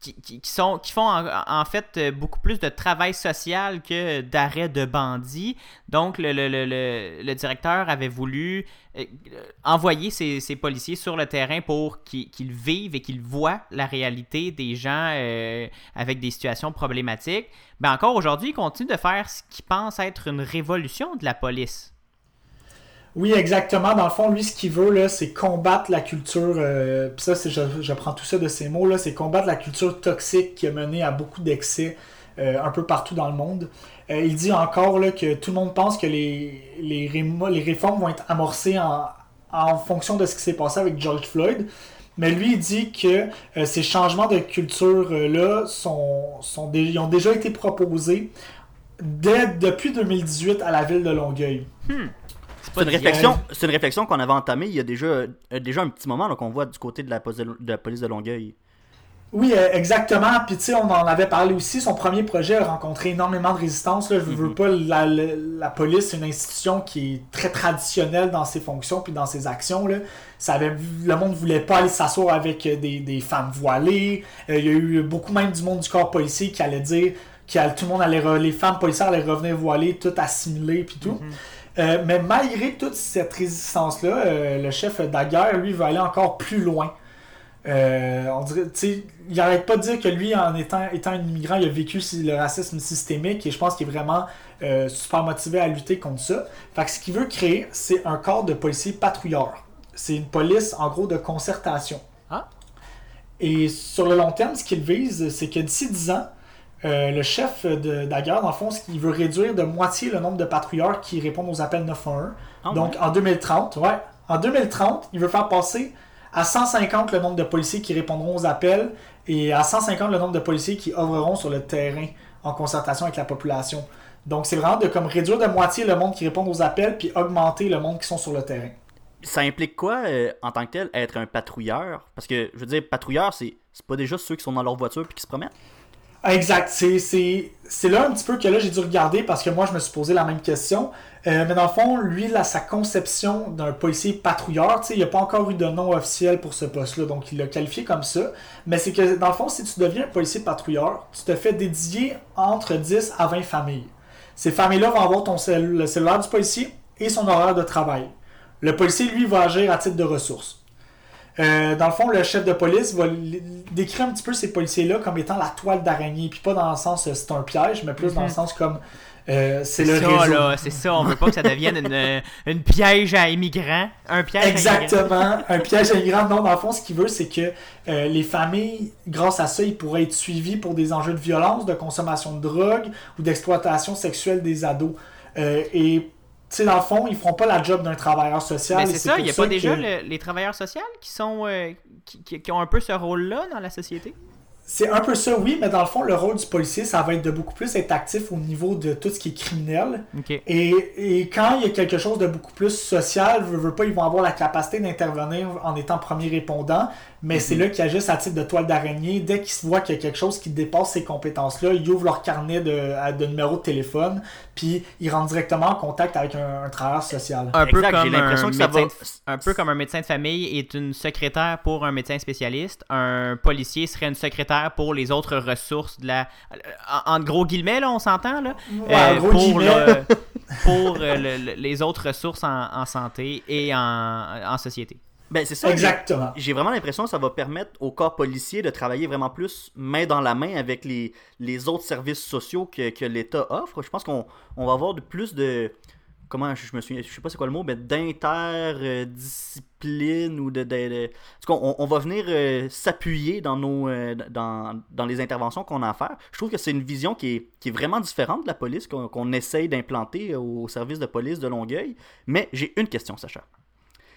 qui, sont, qui font en, fait euh, beaucoup plus de travail social que d'arrêt de bandits. Donc, le, le- le- le- directeur avait voulu euh, euh, envoyer ces policiers sur le terrain pour qu'ils vivent et qu'ils voient la réalité des gens avec des situations problématiques. Ben encore aujourd'hui, ils continuent de faire ce qu'ils pensent être une révolution de la police. Oui, exactement. Dans le fond, lui, ce qu'il veut, c'est combattre la culture. euh, ça, je, je prends tout ça de ces mots, là, c'est combattre la culture toxique qui a mené à beaucoup d'excès euh, un peu partout dans le monde. Euh, il dit encore que tout le monde pense que les, réformes vont être amorcées en, fonction de ce qui s'est passé avec George Floyd. Mais lui, il dit que euh, ces changements de culture-là sont, sont ont déjà été proposés dès, depuis 2018 à la ville de Longueuil. C'est une réflexion, c'est une réflexion qu'on avait entamée il y a déjà, euh, déjà un petit moment qu'on voit du côté de la, police de, de la police de Longueuil. Oui, euh, exactement. Puis tu sais, on en avait parlé aussi. Son premier projet a rencontré énormément de résistance. Là. Je veux pas, la, la, la police, c'est une institution qui est très traditionnelle dans ses fonctions puis dans ses actions. Là. Ça avait, le monde voulait pas aller s'asseoir avec euh, des, des femmes voilées. Euh, il y a eu beaucoup même du monde du corps policier qui allait dire que tout le monde allait, re- les femmes policières allaient revenir voilées, tout assimilées puis tout. Euh, mais malgré toute cette résistance-là, euh, le chef Daguerre, lui, veut aller encore plus loin. Euh, on dirait, il n'arrête pas de dire que lui, en étant, étant un immigrant, il a vécu le racisme systémique et je pense qu'il est vraiment super motivé à lutter contre ça. Fait que ce qu'il veut créer, c'est un corps de policiers patrouilleurs. C'est une police, en gros, de concertation. Ah. Et sur le long terme, ce qu'il vise, c'est que d'ici 10 ans, euh, le chef de Daguerre, dans le fond, ce qu'il veut réduire de moitié le nombre de patrouilleurs qui répondent aux appels 911. Ah Donc en 2030, ouais, en 2030, il veut faire passer à 150 le nombre de policiers qui répondront aux appels et à 150 le nombre de policiers qui œuvreront sur le terrain en concertation avec la population. Donc c'est vraiment de comme réduire de moitié le monde qui répond aux appels puis augmenter le monde qui sont sur le terrain. Ça implique quoi, euh, en tant que tel, être un patrouilleur? Parce que, je veux dire, patrouilleur, c'est c'est pas déjà ceux qui sont dans leur voiture puis qui se promènent? Exact. C'est, là un petit peu que là j'ai dû regarder parce que moi je me suis posé la même question. Euh, mais dans le fond, lui, là, sa conception d'un policier patrouilleur, il n'y a pas encore eu de nom officiel pour ce poste-là, donc il l'a qualifié comme ça. Mais c'est que dans le fond, si tu deviens un policier patrouilleur, tu te fais dédier entre 10 à 20 familles. Ces familles-là vont avoir ton le cellulaire du policier et son horaire de travail. Le policier, lui, va agir à titre de ressource. Euh, dans le fond, le chef de police va l- décrire un petit peu ces policiers-là comme étant la toile d'araignée. Puis pas dans le sens euh, c'est un piège, mais plus dans le sens comme euh, c'est le ça, réseau. là, c'est ça. On veut pas que ça devienne une, euh, une piège à immigrants. Un piège à immigrants. Exactement. un piège à immigrants. Non, dans le fond, ce qu'il veut, c'est que euh, les familles, grâce à ça, ils pourraient être suivis pour des enjeux de violence, de consommation de drogue ou d'exploitation sexuelle des ados. Euh, et, sais, dans le fond, ils feront pas la job d'un travailleur social. C'est ça, il n'y a pas déjà que- le- les travailleurs sociaux qui sont euh, qui, qui- ont un peu ce rôle-là dans la société? C'est un peu ça, oui, mais dans le fond, le rôle du policier, ça va être de beaucoup plus être actif au niveau de tout ce qui est criminel. Et, et quand il y a quelque chose de beaucoup plus social, veut, veut pas, ils vont avoir la capacité d'intervenir en étant premier répondant, mais c'est là qu'ils agissent à titre de toile d'araignée. Dès qu'ils voient qu'il y a quelque chose qui dépasse ces compétences-là, ils ouvrent leur carnet de, de numéro de téléphone, puis ils rentrent directement en contact avec un, un travailleur social. Un peu Exact, j'ai comme l'impression un que ça médecin va- de- un peu comme un médecin de famille est une secrétaire pour un médecin spécialiste, un policier serait une secrétaire pour les autres ressources de la en, en gros guillemets là, on s'entend là, Ouais, gros pour guillemets. le- pour euh, le- le- les autres ressources en, en santé et en, en société. Ben, c'est ça. Exactement. J'ai vraiment l'impression que ça va permettre au corps policier de travailler vraiment plus main dans la main avec les, les autres services sociaux que, que l'État offre. Je pense qu'on on va avoir de plus de. Comment je, me souviens, je sais pas c'est quoi le mot, mais d'interdiscipline ou de. de, de- on, on va venir euh, s'appuyer dans, nos, euh, dans, dans les interventions qu'on a à faire. Je trouve que c'est une vision qui est, qui est vraiment différente de la police qu'on qu'on essaye d'implanter au service de police de Longueuil. Mais j'ai une question, Sacha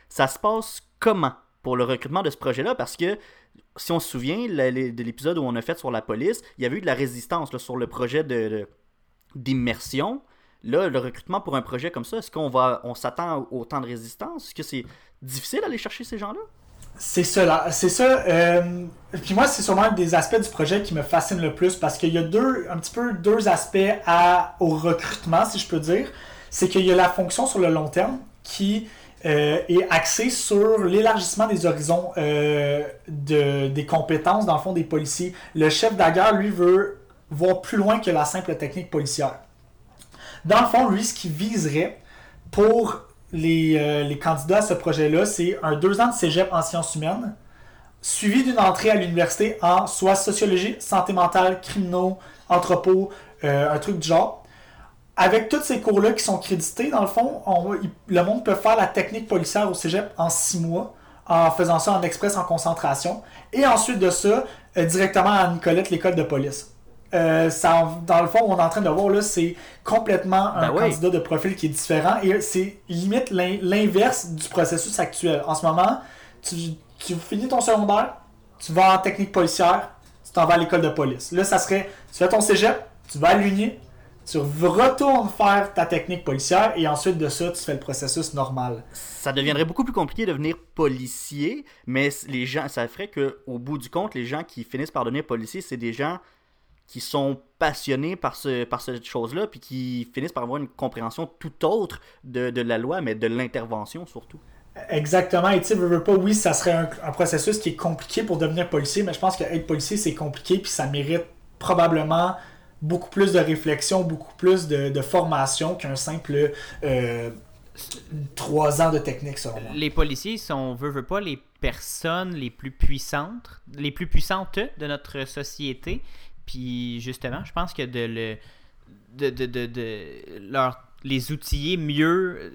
ça se passe comment pour le recrutement de ce projet-là? Parce que, si on se souvient de l'épisode où on a fait sur la police, il y avait eu de la résistance sur le projet de, d'immersion. Là, le recrutement pour un projet comme ça, est-ce qu'on va, on s'attend au temps de résistance? Est-ce que c'est difficile d'aller chercher ces gens-là? C'est là. C'est ça. euh, Puis moi, c'est sûrement un des aspects du projet qui me fascine le plus parce qu'il y a deux, un petit peu deux aspects au recrutement, si je peux dire. C'est qu'il y a la fonction sur le long terme qui euh, est axée sur l'élargissement des horizons euh, de, des compétences, dans le fond, des policiers. Le chef d'agare, lui, veut voir plus loin que la simple technique policière. Dans le fond, lui, ce qu'il viserait pour les, euh, les candidats à ce projet-là, c'est un deux ans de cégep en sciences humaines, suivi d'une entrée à l'université en soit sociologie, santé mentale, criminaux, anthropo, euh, un truc du genre. Avec tous ces cours-là qui sont crédités, dans le fond, on va- il- le monde peut faire la technique policière au cégep en six mois, en faisant ça en express, en concentration. Et ensuite de ça, euh, directement à Nicolette, l'école de police. Euh, ça, dans le fond, on est en train de voir là, c'est complètement un Ben candidat de profil qui est différent et c'est limite l'in- l'inverse du processus actuel. En ce moment, tu, tu finis ton secondaire, tu vas en technique policière, tu t'en vas à l'école de police. Là, ça serait, tu fais ton cégep, tu vas à l'uni, tu retournes faire ta technique policière et ensuite de ça, tu fais le processus normal. Ça deviendrait beaucoup plus compliqué de devenir policier, mais les gens, ça ferait que, au bout du compte, les gens qui finissent par devenir policier, c'est des gens qui sont passionnés par, ce, par cette chose-là, puis qui finissent par avoir une compréhension tout autre de, de la loi, mais de l'intervention surtout. Exactement, et tu sais, veux, veux pas, oui, ça serait un, un processus qui est compliqué pour devenir policier, mais je pense que être policier, c'est compliqué, puis ça mérite probablement beaucoup plus de réflexion, beaucoup plus de, formation qu'un simple euh, trois ans de technique, selon moi. Les policiers sont, veut, veut pas, les personnes les plus puissantes, les plus puissantes de notre société. Puis justement, je pense que de le de, de, de, leur les outiller mieux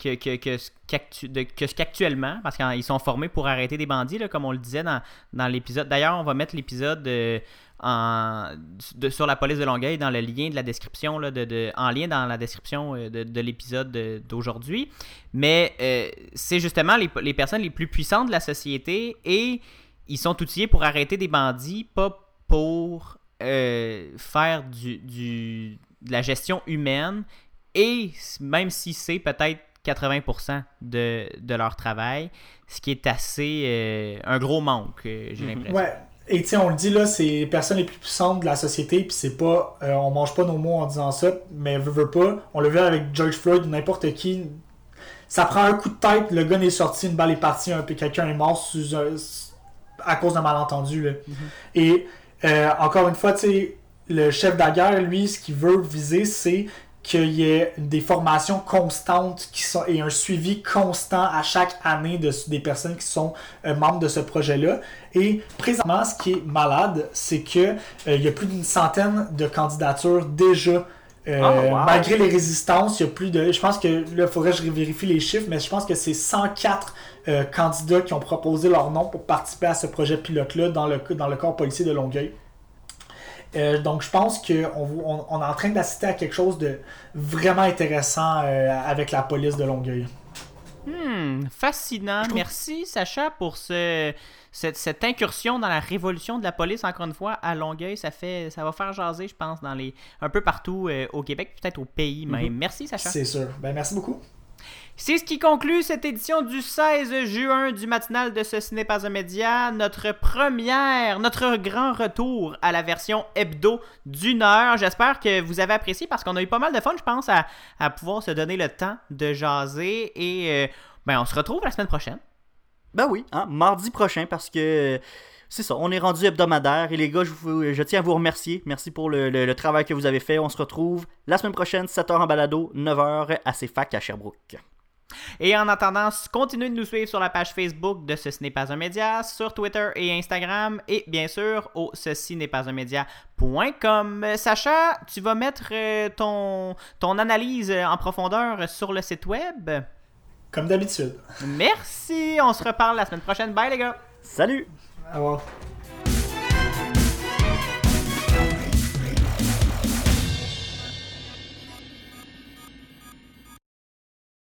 que, que, que ce qu'actuellement, parce qu'ils sont formés pour arrêter des bandits, là, comme on le disait dans, dans l'épisode. D'ailleurs, on va mettre l'épisode euh, en, de, sur la police de Longueuil dans le lien de la description, là, de, de- en lien dans la description euh, de, de l'épisode de- d'aujourd'hui. Mais euh, c'est justement les, les personnes les plus puissantes de la société et ils sont outillés pour arrêter des bandits, pas pour euh, faire du, du- de la gestion humaine. Et même si c'est peut-être 80% de, de leur travail, ce qui est assez euh, un gros manque, j'ai l'impression. Ouais. Et tu sais, on le dit là, c'est les personnes les plus puissantes de la société, puis c'est pas. euh, on mange pas nos mots en disant ça, mais veut, veut pas. On l'a vu avec George Floyd ou n'importe qui. Ça prend un coup de tête, le gun est sorti, une balle est partie, un quelqu'un est mort sous un- à cause d'un malentendu. Là. Et euh, encore une fois, tu sais, le chef de la guerre, lui, ce qu'il veut viser, c'est qu'il y ait des formations constantes qui sont, et un suivi constant à chaque année de, des personnes qui sont euh, membres de ce projet-là. Et présentement, ce qui est malade, c'est que euh, y a plus d'une centaine de candidatures déjà. Euh, Ah, wow. Malgré les résistances, il y a plus de. Je pense que là, il faudrait que je vérifie les chiffres, mais je pense que c'est 104 euh, candidats qui ont proposé leur nom pour participer à ce projet pilote-là dans le, dans le corps policier de Longueuil. Euh, donc, je pense qu'on on, on est en train d'assister à quelque chose de vraiment intéressant euh, avec la police de Longueuil. Hmm, fascinant. Merci, Sacha, pour ce, cette, cette incursion dans la révolution de la police, encore une fois, à Longueuil. Ça, fait, ça va faire jaser, je pense, dans les, un peu partout euh, au Québec, peut-être au pays même. Merci, Sacha. C'est sûr. Ben, merci beaucoup. C'est ce qui conclut cette édition du 16 juin du matinal de Ce n'est pas un média. Notre première, notre grand retour à la version hebdo d'une heure. J'espère que vous avez apprécié parce qu'on a eu pas mal de fun, je pense, à, pouvoir se donner le temps de jaser. Et euh, ben, on se retrouve la semaine prochaine. Ben oui, hein, mardi prochain, parce que c'est ça, on est rendu hebdomadaire. Et les gars, je, tiens à vous remercier. Merci pour le travail que vous avez fait. On se retrouve la semaine prochaine, 7h en balado, 9h à CFAC à Sherbrooke. Et en attendant, continuez de nous suivre sur la page Facebook de Ceci n'est pas un média, sur Twitter et Instagram, et bien sûr au ceci n'est pas un média.com. Sacha, tu vas mettre euh, ton, ton analyse en profondeur sur le site web? Comme d'habitude. Merci, on se reparle la semaine prochaine. Bye les gars! Salut! Au revoir.